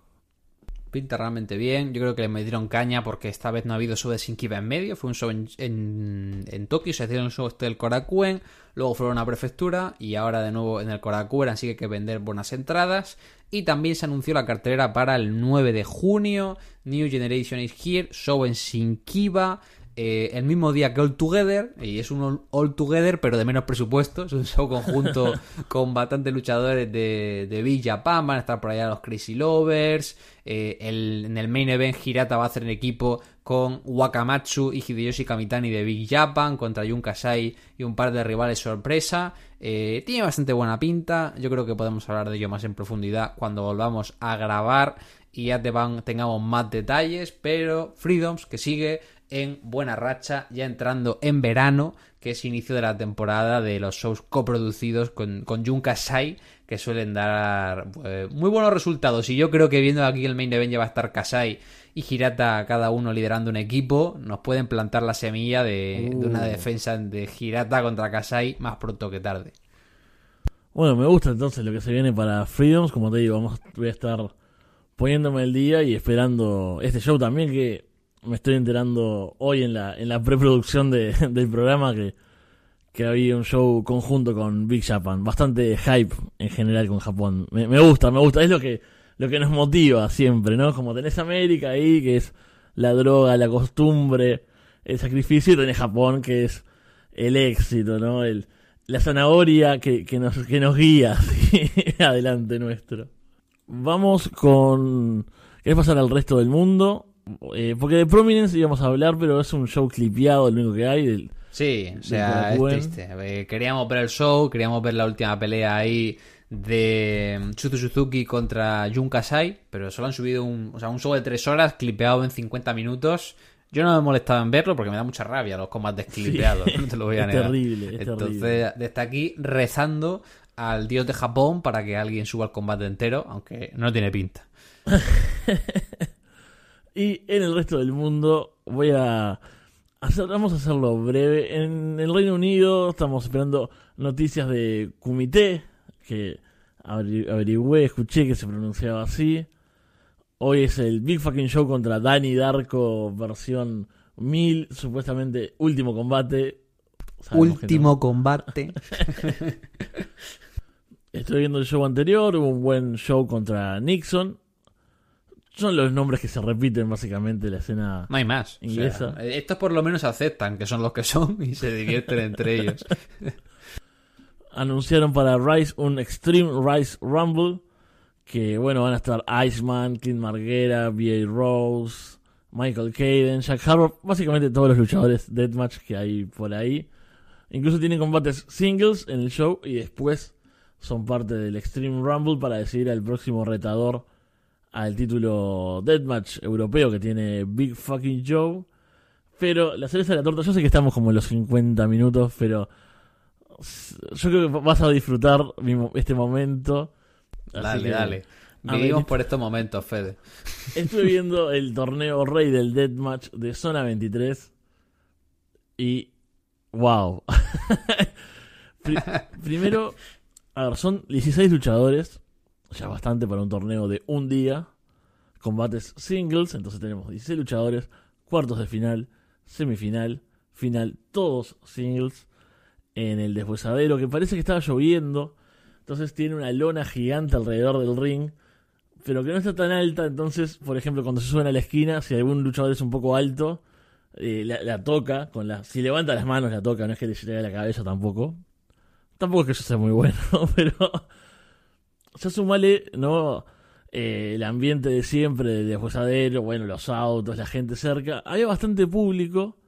Speaker 3: Pinta realmente bien. Yo creo que le metieron caña porque esta vez no ha habido show de Shinkiba en medio. Fue un show en, en, Tokio. Se hicieron un show este del Korakuen. Luego fueron a prefectura. Y ahora de nuevo en el Korakuen. Así que hay que vender buenas entradas. Y también se anunció la cartelera para el 9 de junio. New Generation is Here. Show en Shinkiba. Eh, el mismo día que All Together. Y es un All, Together, pero de menos presupuesto. Es un show conjunto [laughs] con bastantes luchadores de, de Big Japan. Van a estar por allá los Crazy Lovers. eh, el- en el main event, Hirata va a hacer en equipo con Wakamatsu y Hideyoshi Kamitani de Big Japan contra Jun Kasai y un par de rivales sorpresa. Eh, tiene bastante buena pinta. Yo creo que podemos hablar de ello más en profundidad cuando volvamos a grabar y ya te van- tengamos más detalles. Pero Freedoms que sigue en buena racha, ya entrando en verano, que es inicio de la temporada de los shows coproducidos con, con Jun Kasai, que suelen dar eh, muy buenos resultados. Y yo creo que viendo aquí el main event ya va a estar Kasai y Hirata, cada uno liderando un equipo, nos pueden plantar la semilla de, de una
Speaker 2: Uh.
Speaker 3: defensa de Hirata contra Kasai más pronto que tarde.
Speaker 2: Bueno, me gusta entonces lo que se viene para Freedoms. Como te digo, vamos, voy a estar poniéndome el día y esperando este show también que me estoy enterando hoy en la, en la preproducción de- [laughs] del programa que, que había un show conjunto con Big Japan. Bastante hype en general con Japón. Me, me gusta, me gusta. Es lo que, lo que nos motiva siempre, ¿no? Como tenés América ahí, que es la droga, la costumbre, el sacrificio, y tenés Japón, que es el éxito, ¿no? El, la zanahoria que, que, nos, que nos guía [laughs] así, adelante nuestro. Vamos con... ¿Querés pasar al resto del mundo? Eh, porque de Prominence íbamos a hablar, pero es un show clipeado, el único que hay. del-
Speaker 3: Sí, o
Speaker 2: Del
Speaker 3: sea, es triste. Eh, Queríamos ver el show, queríamos ver la última pelea ahí de mm, Chuzu Suzuki contra Jun Kasai, pero solo han subido un, o sea, un show de 3 horas clipeado en 50 minutos. Yo no me he molestado en verlo porque me da mucha rabia los combates clipeados, no te lo voy a [laughs]
Speaker 2: es
Speaker 3: negar.
Speaker 2: terrible, es
Speaker 3: Entonces,
Speaker 2: terrible.
Speaker 3: desde aquí rezando al dios de Japón para que alguien suba al combate entero, aunque no tiene pinta. [laughs]
Speaker 2: y en el resto del mundo voy a hacer, vamos a hacerlo breve. En el Reino Unido estamos esperando noticias de Kumite, que averigüé, escuché que se pronunciaba así. Hoy es el Big Fucking Show contra Danny Darko versión 1000, supuestamente último combate.
Speaker 3: último combate. [laughs]
Speaker 2: Estoy viendo el show anterior, hubo un buen show contra Nixon. Son los nombres que se repiten básicamente en la escena
Speaker 3: no hay más.
Speaker 2: inglesa.
Speaker 3: estos por lo menos aceptan que son los que son y se divierten entre [laughs] ellos.
Speaker 2: Anunciaron para Rise un Extreme Rise Rumble. Que bueno, van a estar Iceman, Clint Marguera, B.A. Rose, Michael Caden, Jack Harbour. Básicamente todos los luchadores Deathmatch que hay por ahí. Incluso tienen combates singles en el show y después son parte del Extreme Rumble para decidir al próximo retador al título Deathmatch europeo que tiene Big Fucking Joe. Pero la cereza de la torta, yo sé que estamos como en los 50 minutos, pero yo creo que vas a disfrutar este momento.
Speaker 3: Dale, dale. Vivimos por estos momentos, Fede.
Speaker 2: Estuve viendo el torneo rey del Deathmatch de Zona 23 y wow. [laughs] Primero, a ver, son 16 luchadores, ya bastante para un torneo de un día. Combates singles, entonces tenemos 16 luchadores, cuartos de final, semifinal, final, todos singles. En el deshuesadero, que parece que estaba lloviendo. Entonces tiene una lona gigante alrededor del ring, pero que no está tan alta. Entonces, por ejemplo, cuando se suben a la esquina, si algún luchador es un poco alto, eh, la, toca. con la Si levanta las manos, la toca. No es que le llegue a la cabeza tampoco. Tampoco es que eso sea muy bueno, [laughs] pero ya sumale, ¿no? Eh, el ambiente de siempre, del deshuesadero, bueno, los autos, la gente cerca. Había bastante público,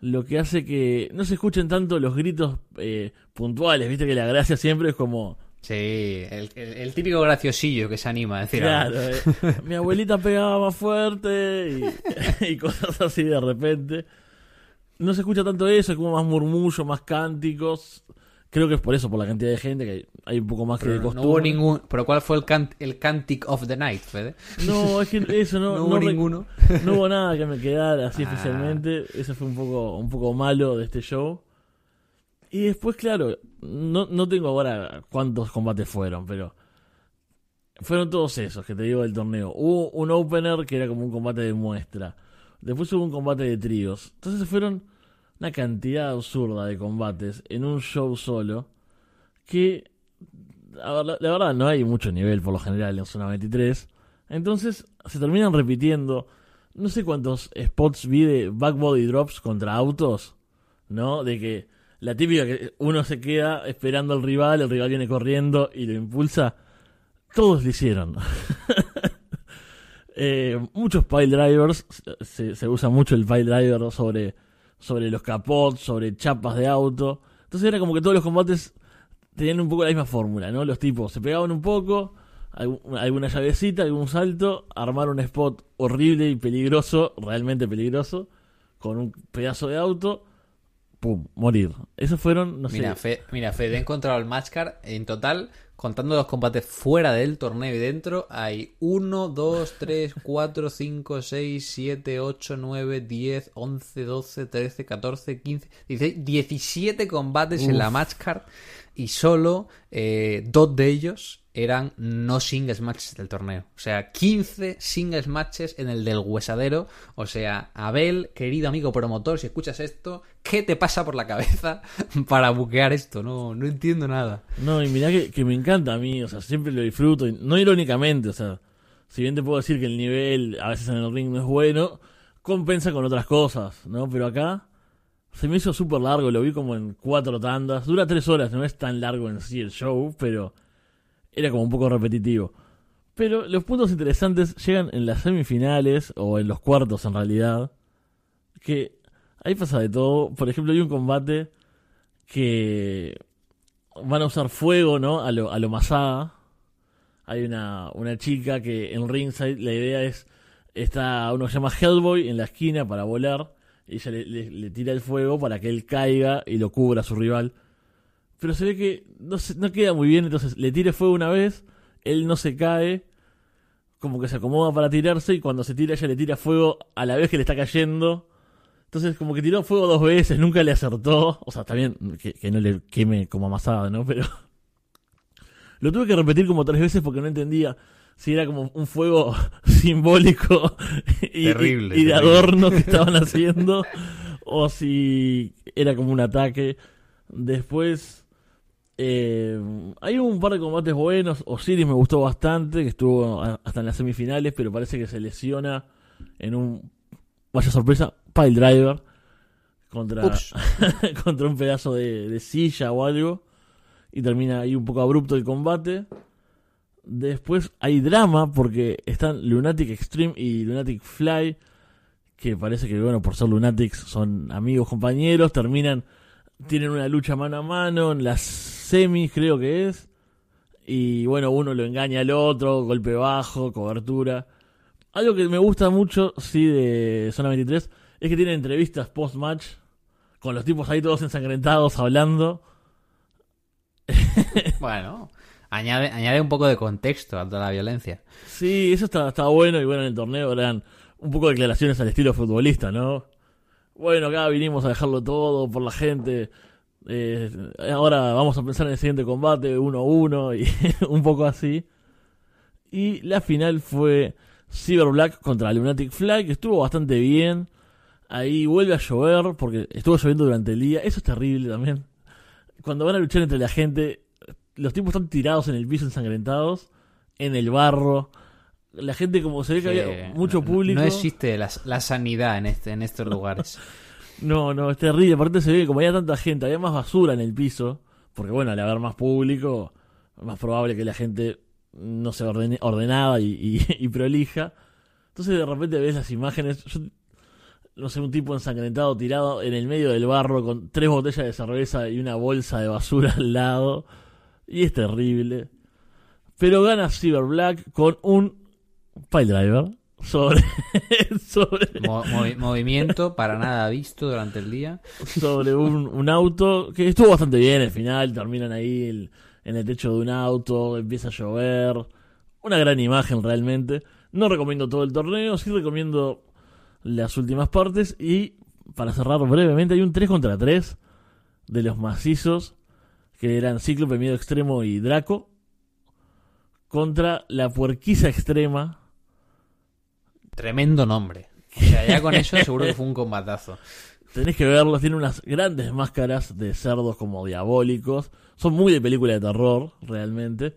Speaker 2: lo que hace que no se escuchen tanto los gritos eh, puntuales. Viste que la gracia siempre es como.
Speaker 3: Sí, el, típico graciosillo que se anima a decir.
Speaker 2: Claro, eh, [laughs] mi abuelita pegaba más fuerte y, [laughs] y cosas así de repente. No se escucha tanto eso, es como más murmullo, más cánticos. Creo que es por eso, por la cantidad de gente, que hay un poco más que de costumbre.
Speaker 3: No hubo ningún... ¿Pero cuál fue el, el Cantic of the Night, Fede?
Speaker 2: No, es que eso no... [laughs]
Speaker 3: no hubo ninguno.
Speaker 2: no hubo nada que me quedara así [laughs] ah. especialmente. Eso fue un poco, un poco malo de este show. Y después, claro, no, no tengo ahora cuántos combates fueron, pero... Fueron todos esos que te digo del torneo. Hubo un opener que era como un combate de muestra. Después hubo un combate de tríos. Entonces fueron una cantidad absurda de combates en un show solo que la, verdad no hay mucho nivel por lo general en Zona 23. Entonces se terminan repitiendo. No sé cuántos spots vi de backbody drops contra autos, ¿no? De que la típica que uno se queda esperando al rival, el rival viene corriendo y lo impulsa. Todos lo hicieron. [laughs] eh, muchos pile drivers, se, se, usa mucho el pile driver sobre sobre los capots, sobre chapas de auto. Entonces era como que todos los combates tenían un poco la misma fórmula, ¿no? Los tipos se pegaban un poco, alguna llavecita, algún salto, armar un spot horrible y peligroso, realmente peligroso, con un pedazo de auto, pum, morir. Esos fueron, no
Speaker 3: mira,
Speaker 2: sé.
Speaker 3: mira, Fede, he encontrado el matchcard en total contando los combates fuera del torneo y dentro, hay 1, 2, 3, 4, 5, 6, 7, 8, 9, 10, 11, 12, 13, 14, 15, 16, 17 combates en la matchcard y solo eh, dos de ellos eran no singles matches del torneo. O sea, 15 singles matches en el del huesadero. O sea, Abel, querido amigo promotor, si escuchas esto, ¿qué te pasa por la cabeza [laughs] para buquear esto? No, no entiendo nada.
Speaker 2: No, y mirá que, me encanta a mí, o sea, siempre lo disfruto, no irónicamente, o sea, si bien te puedo decir que el nivel a veces en el ring no es bueno, compensa con otras cosas, ¿no? Pero acá se me hizo súper largo, lo vi como en cuatro tandas, dura tres horas, no es tan largo en sí el show, pero era como un poco repetitivo. Pero los puntos interesantes llegan en las semifinales o en los cuartos en realidad. Que ahí pasa de todo. Por ejemplo, hay un combate que van a usar fuego, ¿no? A lo, a lo masada. Hay una, una chica que en ringside la idea es, está uno se llama Hellboy en la esquina para volar. Y ella le, le tira el fuego para que él caiga y lo cubra a su rival pero se ve que no, se- no queda muy bien, entonces le tira fuego una vez, él no se cae, como que se acomoda para tirarse y cuando se tira ella le tira fuego a la vez que le está cayendo. Entonces como que tiró fuego dos veces, nunca le acertó. O sea, también que, que no le queme como amasada, ¿no? Pero [laughs] lo tuve que repetir como tres veces porque no entendía si era como un fuego [laughs] simbólico y,
Speaker 3: Terrible,
Speaker 2: y- y de
Speaker 3: terrible.
Speaker 2: adorno que [laughs] estaban haciendo o si era como un ataque. Después eh, hay un par de combates buenos. Osiris me gustó bastante, que estuvo hasta en las semifinales, pero parece que se lesiona en un, vaya sorpresa, pile driver contra, [laughs] contra un pedazo de, de silla o algo. Y termina ahí un poco abrupto el combate. Después hay drama porque están Lunatic Extreme y Lunatic Fly. Que parece que, bueno, por ser Lunatics son amigos, compañeros. Terminan, tienen una lucha mano a mano en las semis, creo que es. Y bueno, uno lo engaña al otro, golpe bajo, cobertura. Algo que me gusta mucho, sí, de Zona 23, es que tienen entrevistas post-match con los tipos ahí todos ensangrentados hablando. [laughs]
Speaker 3: Bueno, añade, añade un poco de contexto a toda la violencia.
Speaker 2: Sí, eso está, está bueno y bueno en el torneo eran un poco de declaraciones al estilo futbolista, ¿no? Bueno, acá vinimos a dejarlo todo por la gente. eh, ahora vamos a pensar en el siguiente combate, uno a uno y [laughs] un poco así. Y la final fue Cyber Black contra Lunatic Fly, que estuvo bastante bien. Ahí vuelve a llover, porque estuvo lloviendo durante el día. Eso es terrible también. Cuando van a luchar entre la gente, los tipos están tirados en el piso ensangrentados, en el barro. La gente, como se ve que había mucho
Speaker 3: no-
Speaker 2: público.
Speaker 3: No existe la, la sanidad en, este, en estos lugares. [laughs]
Speaker 2: No, no, es terrible. Aparte se ve que como había tanta gente, había más basura en el piso. Porque bueno, al haber más público, más probable que la gente no se ordene, ordenada y, y- [laughs] y prolija. Entonces de repente ves las imágenes. Yo, no sé, un tipo ensangrentado tirado en el medio del barro con tres botellas de cerveza y una bolsa de basura [laughs] al lado. Y es terrible. Pero gana Cyber Black con un pile driver sobre, [laughs] sobre
Speaker 3: Mo- movi- movimiento para nada visto durante el día.
Speaker 2: sobre un, un auto que estuvo bastante bien al final, terminan ahí el- en el techo de un auto, empieza a llover, una gran imagen realmente. No recomiendo todo el torneo, sí recomiendo las últimas partes y para cerrar brevemente hay un 3 contra 3 de los macizos que eran Cíclope, Miedo Extremo y Draco contra la puerquiza extrema
Speaker 3: Tremendo nombre. O sea, ya con eso seguro que fue un combatazo. [laughs]
Speaker 2: Tenés que verlos, tienen unas grandes máscaras de cerdos como diabólicos. Son muy de película de terror, realmente.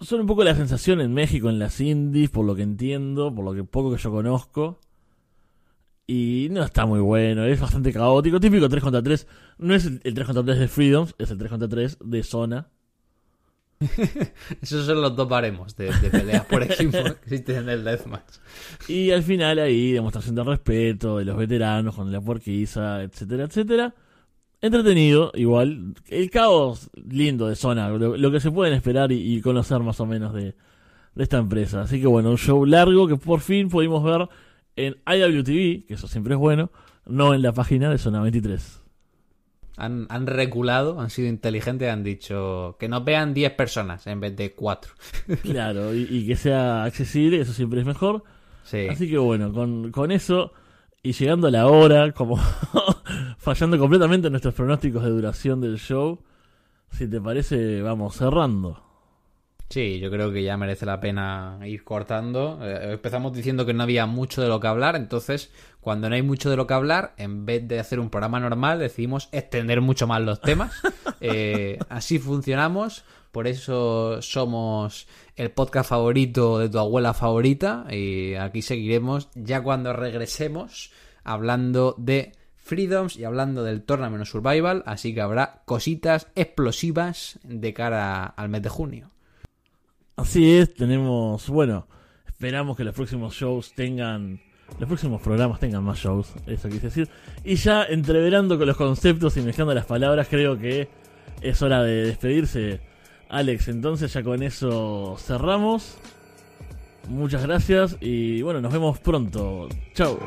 Speaker 2: Son un poco la sensación en México, en las indies, por lo que entiendo, por lo que poco que yo conozco. Y no está muy bueno, es bastante caótico. Típico 3 contra 3. No es el el 3 contra 3 de Freedoms, es el 3 contra 3 de Zona. [laughs]
Speaker 3: Esos son los dos baremos de, de peleas por equipo [laughs] que existen en el Deathmatch.
Speaker 2: Y al final ahí, demostración de respeto de los veteranos con la puerquiza, etcétera, etcétera. Entretenido, igual. El caos lindo de zona, lo, lo que se pueden esperar y, y conocer más o menos de, de esta empresa. Así que bueno, un show largo que por fin pudimos ver en IWTV, que eso siempre es bueno, no en la página de Zona 23.
Speaker 3: Han, han reculado, han sido inteligentes, han dicho que nos vean 10 personas en vez de 4. [laughs]
Speaker 2: Claro, y, y que sea accesible, eso siempre es mejor.
Speaker 3: Sí.
Speaker 2: Así que bueno, con, con eso y llegando a la hora, como [laughs] fallando completamente en nuestros pronósticos de duración del show, si te parece, vamos cerrando.
Speaker 3: Sí, yo creo que ya merece la pena ir cortando. Eh, empezamos diciendo que no había mucho de lo que hablar, entonces cuando no hay mucho de lo que hablar, en vez de hacer un programa normal, decidimos extender mucho más los temas. [laughs] Eh, así funcionamos, por eso somos el podcast favorito de tu abuela favorita y aquí seguiremos ya cuando regresemos hablando de Freedoms y hablando del Tournament Survival, así que habrá cositas explosivas de cara al mes de junio.
Speaker 2: Así es, tenemos, bueno, esperamos que los próximos shows tengan, los próximos programas tengan más shows, eso quise decir. Y ya entreverando con los conceptos y mezclando las palabras, creo que es hora de despedirse. Alex, entonces ya con eso cerramos. Muchas gracias y bueno, nos vemos pronto. Chao.